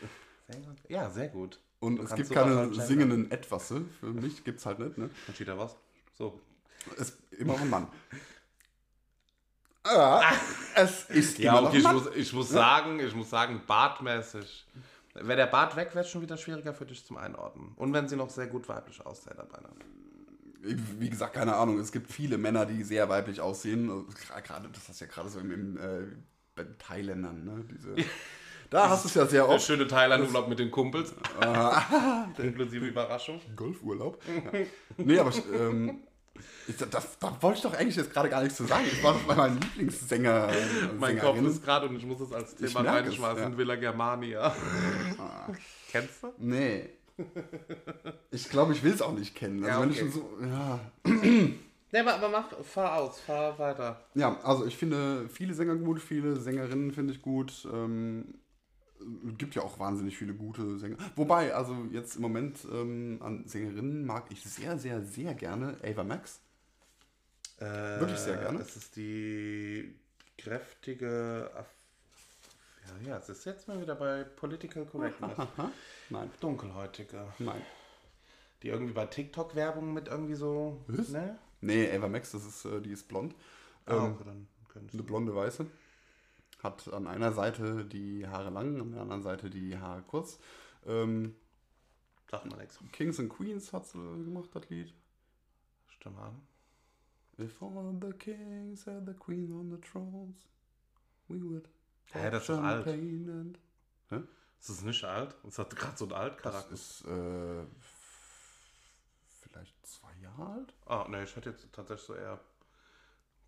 Sänger? Ja, sehr gut. Und Du es gibt keine singenden Etwasse. Für mich gibt es halt nicht, ne? Conchita was? So. Es ist immer noch ein Mann. Ah, es ist Ja, immer okay, ich noch ein Mann. muss, ich muss sagen, ich muss sagen, bartmäßig. Wäre der Bart weg, wäre es schon wieder schwieriger für dich zum Einordnen. Und wenn sie noch sehr gut weiblich aussehen dabei. ne? Wie gesagt, keine Ahnung. Es gibt viele Männer, die sehr weiblich aussehen. Gerade, das hast du ja gerade so im, äh, bei den Thailändern, ne? Diese, da hast du es ja sehr Der oft. schöne Thailand-Urlaub mit den Kumpels. Inklusive Überraschung. Golfurlaub. Ja. Nee, aber ähm, ich, da, da wollte ich doch eigentlich jetzt gerade gar nichts zu sagen. Ich war doch bei meinem Lieblingssänger. äh, Mein Kopf ist gerade und ich muss es als Thema reinschmeißen. ja. Villa Germania. Kennst du? Nee. Ich glaube, ich will es auch nicht kennen. Also Ja, wenn okay. ich schon so. Ja. Ne, aber, aber mach, fahr aus, fahr weiter. ja, also ich finde viele Sänger gut, viele Sängerinnen finde ich gut. Ähm, gibt ja auch wahnsinnig viele gute Sänger. Wobei, also jetzt im Moment ähm, an Sängerinnen mag ich sehr, sehr, sehr gerne Ava Max. Äh, Wirklich sehr gerne. Es ist die kräftige. Aff ja, ja, es ist jetzt mal wieder bei Political Correctness. Nein, Dunkelhäutige. nein. Die irgendwie bei TikTok-Werbung mit irgendwie so. Was? Ne? Nee, Ava Max, das ist, äh, die ist blond. Ähm, okay, dann eine blonde Weiße. Hat an einer Seite die Haare lang, an der anderen Seite die Haare kurz. Ähm, Sagt mal nichts. Kings and Queens hat sie gemacht, das Lied. Stimme an. All the kings had the queen on the thrones, we would. Hä, das ist alt. Ist das nicht alt? Das hat gerade so einen Das Altcharakter. ist äh, vielleicht zwei Jahre alt? Ah, ne, ich hätte jetzt tatsächlich so eher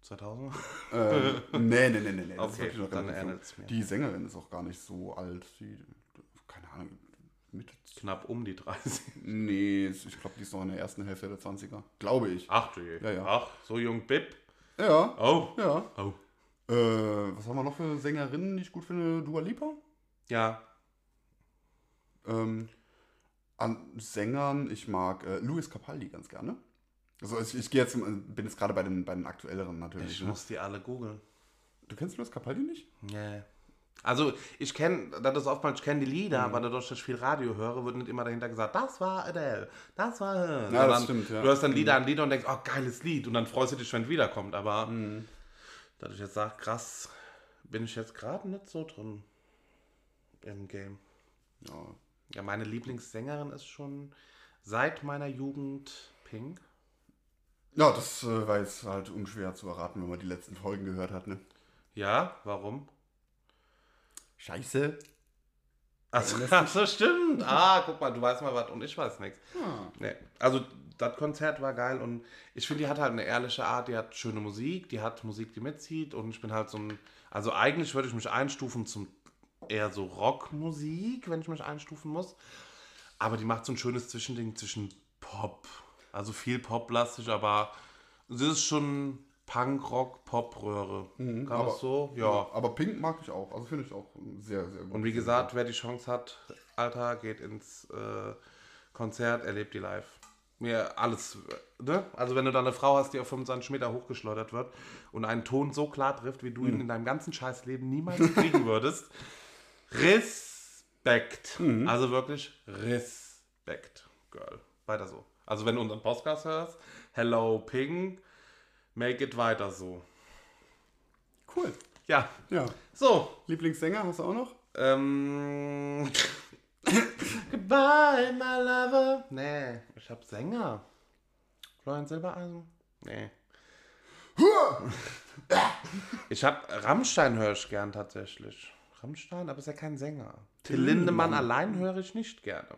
2000. äh, nee, nee, nee, nee. das Okay, noch dann es mir. Die Sängerin ist auch gar nicht so alt. Die, keine Ahnung, Mitte. Knapp um die 30. Nee, ich glaube, die ist noch in der ersten Hälfte der 20er. Glaube ich. Ach du je. Ja, ja. Ach, so jung Bib. Ja, Oh. ja. Oh. Äh, was haben wir noch für Sängerinnen, die ich gut finde? Dua Lipa? Ja. Ähm, an Sängern, ich mag äh, Luis Capaldi ganz gerne. Also ich, ich gehe jetzt, bin jetzt gerade bei den, bei den aktuelleren natürlich. Ich Ne? muss die alle googeln. Du kennst Luis Capaldi nicht? Nee. Also, ich kenne, das ist oftmals, ich kenne die Lieder, aber dadurch, dass ich viel Radio höre, wird nicht immer dahinter gesagt, das war Adele, das war. Ja, das Sondern stimmt, ja. Du hörst dann Lieder an Lieder und denkst, oh, geiles Lied. Und dann freust du dich, wenn es wiederkommt. Aber, Mhm. Dass ich jetzt sage, krass, bin ich jetzt gerade nicht so drin im Game. Ja. Ja, meine Lieblingssängerin ist schon seit meiner Jugend Pink. Ja, das äh, war jetzt halt unschwer zu erraten, wenn man die letzten Folgen gehört hat, ne? Ja, warum? Scheiße. Achso, ach so, stimmt. Ah, guck mal, du weißt mal was und ich weiß nichts. Ah. Nee, also das Konzert war geil und ich finde, die hat halt eine ehrliche Art, die hat schöne Musik, die hat Musik, die mitzieht und ich bin halt so ein, also eigentlich würde ich mich einstufen zum eher so Rockmusik, wenn ich mich einstufen muss, aber die macht so ein schönes Zwischending zwischen Pop, also viel Pop-lastig, aber es ist schon Punk-Rock, Pop-Röhre. Kann man so? Ja. Aber Pink mag ich auch. Also finde ich auch sehr, sehr gut. Und wie gesagt, wer die Chance hat, Alter, geht ins äh, Konzert, erlebt die live. Mir alles, ne? Also wenn du da eine Frau hast, die auf 25 Meter hochgeschleudert wird und einen Ton so klar trifft, wie du ihn in deinem ganzen Scheißleben niemals kriegen würdest, Respekt. Also wirklich Respekt, Girl. Weiter so. Also wenn du unseren Podcast hörst, hello Ping, make it weiter so. Cool. Ja, Ja. so, Lieblingssänger hast du auch noch? Ähm. Goodbye, my lover. Nee, ich hab Sänger. Florian Silbereisen? Nee. ich hab Rammstein höre ich gern tatsächlich. Rammstein, aber ist ja kein Sänger. Till Lindemann allein höre ich nicht gerne.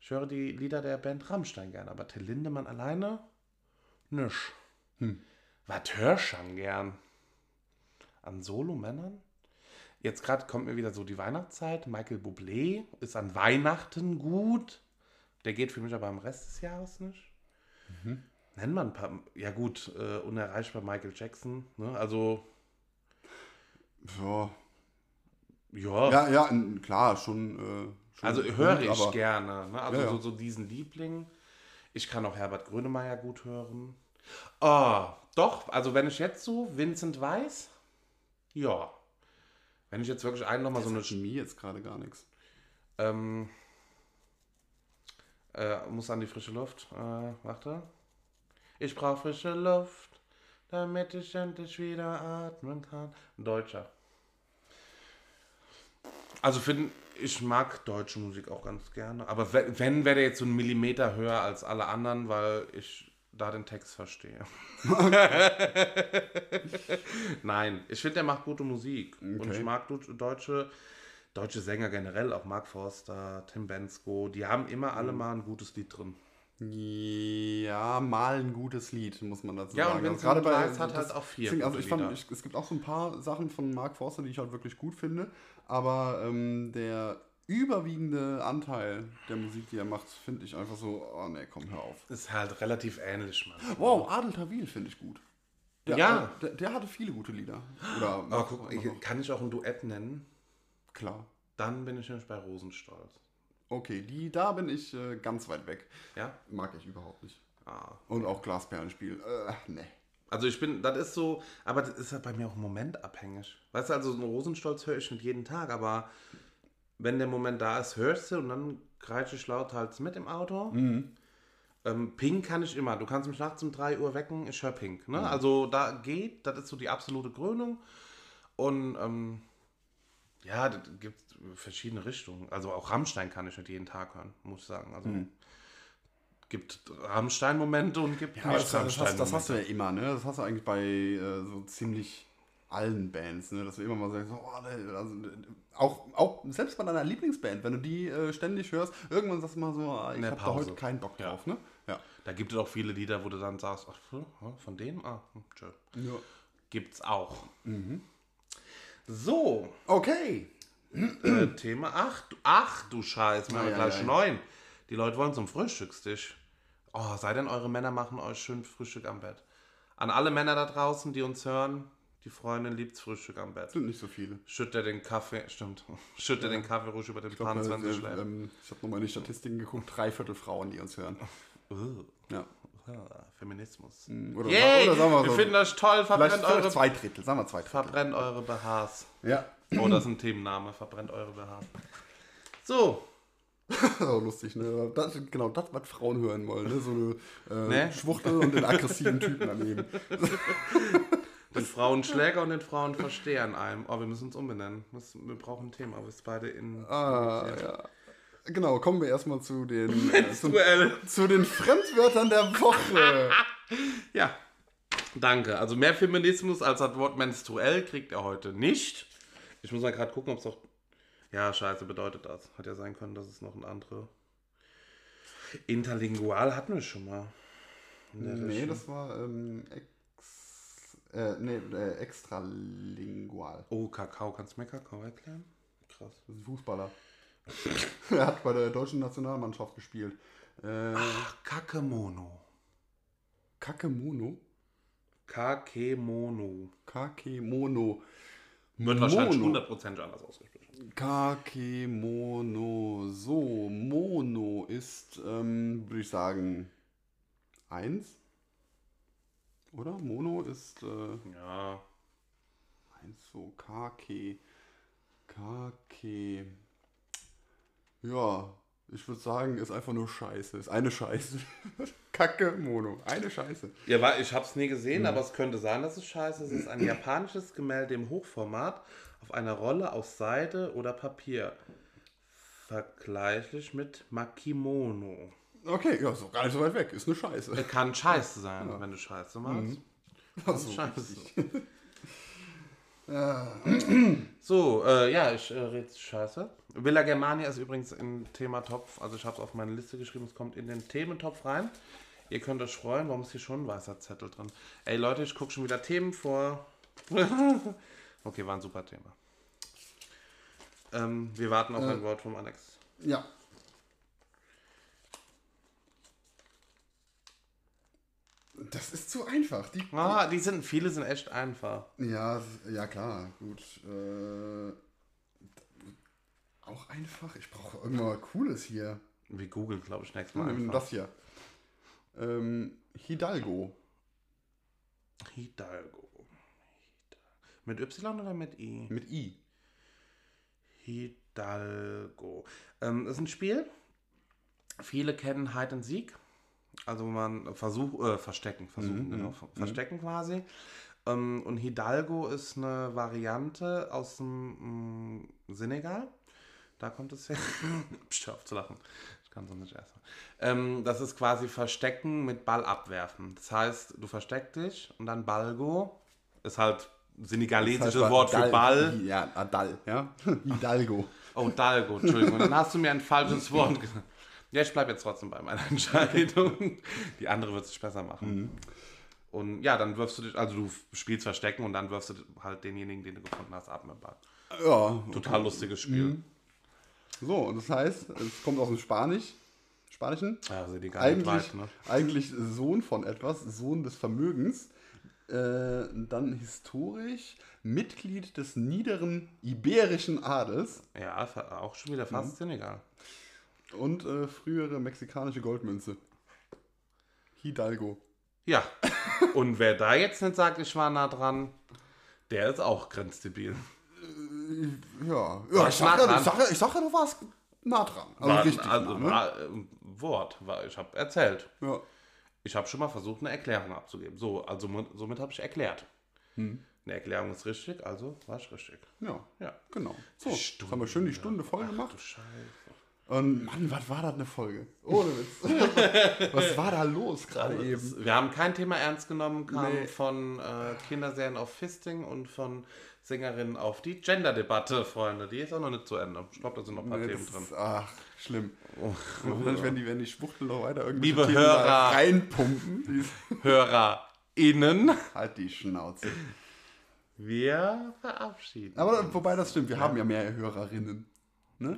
Ich höre die Lieder der Band Rammstein gerne, aber Till Lindemann alleine nicht. Was hörst du gern? An Solo-Männern? Jetzt gerade kommt mir wieder so die Weihnachtszeit. Michael Bublé ist an Weihnachten gut. Der geht für mich aber am Rest des Jahres nicht. Nennen wir ein paar. Ja, gut, äh, unerreichbar Michael Jackson. Ne? Also, Ja, ja. ja, ja klar, schon. Äh, schon also höre ich aber- gerne. Ne? Also Ja, ja. So, so diesen Liebling. Ich kann auch Herbert Grönemeyer gut hören. Oh, doch, also wenn ich jetzt so Vincent Weiss, ja. Wenn ich jetzt wirklich einen nochmal so Das eine sagt mir jetzt gerade gar nichts. Ähm, äh, muss an die frische Luft. Äh, warte. Ich brauche frische Luft, damit ich endlich wieder atmen kann. Ein Deutscher. Also find, ich mag deutsche Musik auch ganz gerne. Aber wenn, wenn wäre der jetzt so einen Millimeter höher als alle anderen, weil ich da den Text verstehe. Nein, ich finde, der macht gute Musik. Und Okay. ich mag deutsche, deutsche Sänger generell, auch Mark Forster, Tim Bensko. Die haben immer alle mal ein gutes Lied drin. Ja, mal ein gutes Lied, muss man dazu Ja, und sagen. Vincent gerade bei hat das- halt auch vier deswegen, Also ich fand, ich, es gibt auch so ein paar Sachen von Mark Forster, die ich halt wirklich gut finde, aber ähm, der überwiegende Anteil der Musik, die er macht, finde ich einfach so, oh ne, komm, hör auf. Ist halt relativ ähnlich, Mann. Wow, Adel Tawil finde ich gut. Der, Ja. Der, der hatte viele gute Lieder. Oder Aber guck, ich, kann ich auch ein Duett nennen? klar. Dann bin ich nämlich bei Rosenstolz. Okay, die, da bin ich äh, ganz weit weg. Ja? Mag ich überhaupt nicht. Ah. Und auch Glasperlenspiel. Äh, ne. Also ich bin, das ist so, aber das ist halt bei mir auch momentabhängig. Weißt du, also so einen Rosenstolz höre ich nicht jeden Tag, aber wenn der Moment da ist, hörst du und dann kreische ich laut halt mit im Auto. Ähm, Pink kann ich immer. Du kannst mich nachts um 3 Uhr wecken, ich höre Pink. Ne? Also da geht, das ist so die absolute Krönung. Und ähm, ja, das gibt verschiedene Richtungen. Also auch Rammstein kann ich nicht jeden Tag hören, muss ich sagen. Also gibt Rammstein-Momente und gibt Ja, das, das, hast, das Rammstein-Momente. hast du ja immer, ne? Das hast du eigentlich bei äh, so ziemlich allen Bands, ne? Dass du immer mal sagst, so, oh, also, auch, auch selbst bei deiner Lieblingsband, wenn du die äh, ständig hörst, irgendwann sagst du mal so, ah, ich habe da heute keinen Bock Ja. drauf, ne? Ja. Da gibt es auch viele Lieder, wo du dann sagst, ach, von dem? Ah, hm, tschö. ja. Gibt's auch. So, Okay. äh, Thema 8. Ach du Scheiß, wir haben ei, gleich ei. 9. Die Leute wollen zum Frühstückstisch. Oh, sei denn, eure Männer machen euch schön Frühstück am Bett. An alle Männer da draußen, die uns hören, die Freundin liebt's Frühstück am Bett. Sind nicht so viele. Schüttet den Kaffee, stimmt, schüttet den Kaffee ruhig über den Ich, glaub, Pan, äh, wenn sie schläft. ähm, ich habe nochmal in die Statistiken geguckt, drei Viertel Frauen, die uns hören. Uh, Ja. Feminismus. Oder, Yay, oder sagen wir wir so. finden euch toll, verbrennt vielleicht eure, zwei Drittel, sagen wir zwei Drittel. verbrennt eure BHs. Ja. Oh, das ist ein Themenname. Verbrennt eure BH. So, So lustig, ne? Das, genau, das, was Frauen hören wollen, ne? So eine äh, Ne? Schwuchtel und den aggressiven Typen daneben. den Frauenschläger und den Frauenversteher an einem. Oh, wir müssen uns umbenennen. Wir brauchen ein Thema. Wir sind beide in. Ah, ja. Genau, kommen wir erstmal zu den, äh, zu, zu den Fremdwörtern der Woche. Ja. Danke. Also mehr Feminismus als das Wort menstruell kriegt er heute nicht. Ich muss mal gerade gucken, ob es noch. Ja, scheiße, bedeutet das. Hat ja sein können, dass es noch ein andere. Interlingual hatten wir schon mal. Nee, das war ähm, äh, nee, äh, extralingual. Oh, Kakao. Kannst du mir Kakao erklären? Krass. Das ist ein Fußballer. er hat bei der deutschen Nationalmannschaft gespielt. Äh, Kakemono. Kakemono? Kakemono. Kakemono. Wird wahrscheinlich Mono. 100% anders ausgesprochen. Kakemono. So, Mono ist, ähm, würde ich sagen, eins. Oder? Mono ist äh, Ja. eins, so, Kake. Kake. Ja, Ich würde sagen, ist einfach nur Scheiße. Ist eine Scheiße. Kacke Mono. Eine Scheiße. Ja, weil ich habe es nie gesehen, aber es könnte sein, dass es scheiße ist. Es ist ein japanisches Gemälde im Hochformat auf einer Rolle aus Seide oder Papier. Vergleichlich mit Makimono. Okay, ja, so gar nicht so weit weg. Ist eine Scheiße. Kann scheiße sein, wenn du scheiße machst. Also, Scheiße. ja. So, äh, ja, ich äh, rede scheiße. Villa Germania ist übrigens im Thematopf, also ich habe es auf meine Liste geschrieben, es kommt in den Thementopf rein. Ihr könnt euch freuen, warum ist hier schon ein weißer Zettel drin? Ey Leute, ich gucke schon wieder Themen vor. okay, war ein super Thema. Ähm, wir warten auf Äh. ein Wort vom Alex. ja. Das ist zu einfach. Die, Ah, die sind, viele sind echt einfach. ja, ja, klar. Gut. Äh, auch einfach. Ich brauche irgendwann mal Cooles hier. Wir googeln, glaube ich, nächstes Mal Hm, einfach. das hier. Ähm, Hidalgo. Hidalgo. Mit Y oder mit I? Mit I. Hidalgo. Ähm, ist ein Spiel. Viele kennen Hide and Seek. Also man Versuch, äh, Verstecken, versuchen, genau, ver- Verstecken quasi. Ähm, und Hidalgo ist eine Variante aus dem mm, Senegal. Da kommt es her. Psst, auf zu lachen. Ich kann so nicht erst. Ähm, das ist quasi Verstecken mit Ball abwerfen. Das heißt, du versteckst dich und dann Balgo ist halt senegalesisches Wort für Dal- Ball. Ja, Adal, ja. Hidalgo. Oh, Dalgo, Entschuldigung. Dann hast du mir ein falsches Wort gesagt. Ja, ich bleibe jetzt trotzdem bei meiner Entscheidung. Die andere wird sich besser machen. Und ja, dann wirfst du dich, also du spielst Verstecken und dann wirfst du halt denjenigen, den du gefunden hast, ab mit dem Ball. Ja. Total lustiges Spiel. So, und das heißt, es kommt aus dem Spanisch. Spanischen. Ja, also die gar Eigentlich, weit, ne? eigentlich Sohn von etwas, Sohn des Vermögens. Äh, dann historisch Mitglied des niederen iberischen Adels Ja, auch schon wieder fast Senegal. Und äh, frühere mexikanische Goldmünze. Hidalgo. Ja. Und wer da jetzt nicht sagt, ich war nah dran, der ist auch grenzdebil. Ja, ja ich, sag ja, ich, sag ja, ich sag ja, du warst nah dran. Also War- richtig also, nah, ne? war, äh, Wort, war, ich habe erzählt. Ja. Ich habe schon mal versucht, eine Erklärung abzugeben. So, also somit habe ich erklärt. Hm. Eine Erklärung ist richtig, also war ich richtig. ja, Ja. genau. So, jetzt haben wir schön die Stunde voll gemacht. Du Scheiße. Und Mann, was war das eine Folge? Ohne Witz. was war da los gerade eben? Wir haben kein Thema ernst genommen, kam Nee. von äh, Kinderserien auf Fisting und von Sängerinnen auf die Gender-Debatte, Freunde. Die ist auch noch nicht zu Ende. Ich glaube, da sind noch ein paar Nee, Themen drin. ist, ach, schlimm. Vielleicht, wenn die, wenn die Schwuchtel noch weiter irgendwelche Liebe Themen Hörer. reinpumpen, HörerInnen, halt die Schnauze. wir verabschieden. Aber wobei das stimmt, wir haben ja mehr Hörerinnen.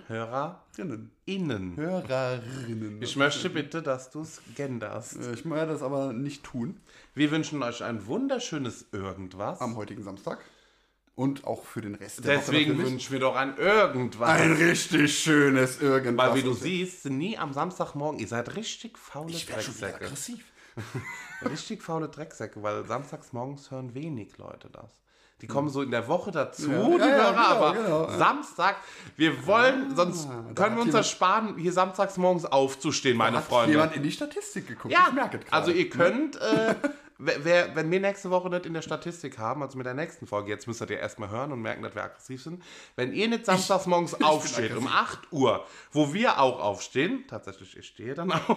HörerInnen. Rinnen. Hörerinnen. Ich möchte bitte, dass du es genderst. Ich werde das aber nicht tun Wir wünschen euch ein wunderschönes Irgendwas. am heutigen Samstag. Und auch für den Rest der Deswegen wünschen wir doch ein Irgendwas. Ein richtig schönes Irgendwas. Weil wie du siehst, nie am Samstagmorgen, ihr seid richtig faule ich werde schon Drecksäcke. aggressiv. Richtig faule Drecksäcke, weil samstags morgens hören wenig Leute das. Die kommen so in der Woche dazu, Ja, die ja, Hörer, genau, aber genau. Samstag, wir wollen, sonst da können hat wir uns das sparen, hier samstags morgens aufzustehen, meine Hat Freunde. jemand in die Statistik geguckt? Ja, ich merke es gerade. also ihr könnt, äh, wer, wenn wir nächste Woche nicht in der Statistik haben, also mit der nächsten Folge, jetzt müsst ihr erstmal hören und merken, dass wir aggressiv sind. Wenn ihr nicht samstags morgens aufsteht um 8 Uhr, wo wir auch aufstehen, tatsächlich, ich stehe dann auf,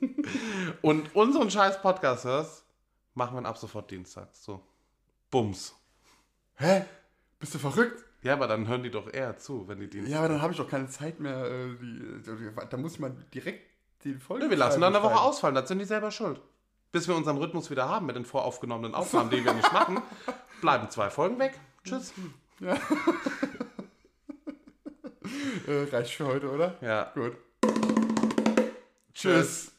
und unseren scheiß Podcast hörst, machen wir ihn ab sofort dienstags. So. Bums. Hä? Bist du verrückt? Ja, aber dann hören die doch eher zu, wenn die Dienstag. Ja, aber dann habe ich doch keine Zeit mehr. Äh, die, die, da muss mal direkt die Folge. wir lassen dann eine Woche ausfallen, das sind die selber schuld. Bis wir unseren Rhythmus wieder haben mit den voraufgenommenen Aufnahmen, die wir nicht machen, bleiben zwei Folgen weg. Tschüss. Äh, reicht für heute, oder? Ja. Gut. Tschüss.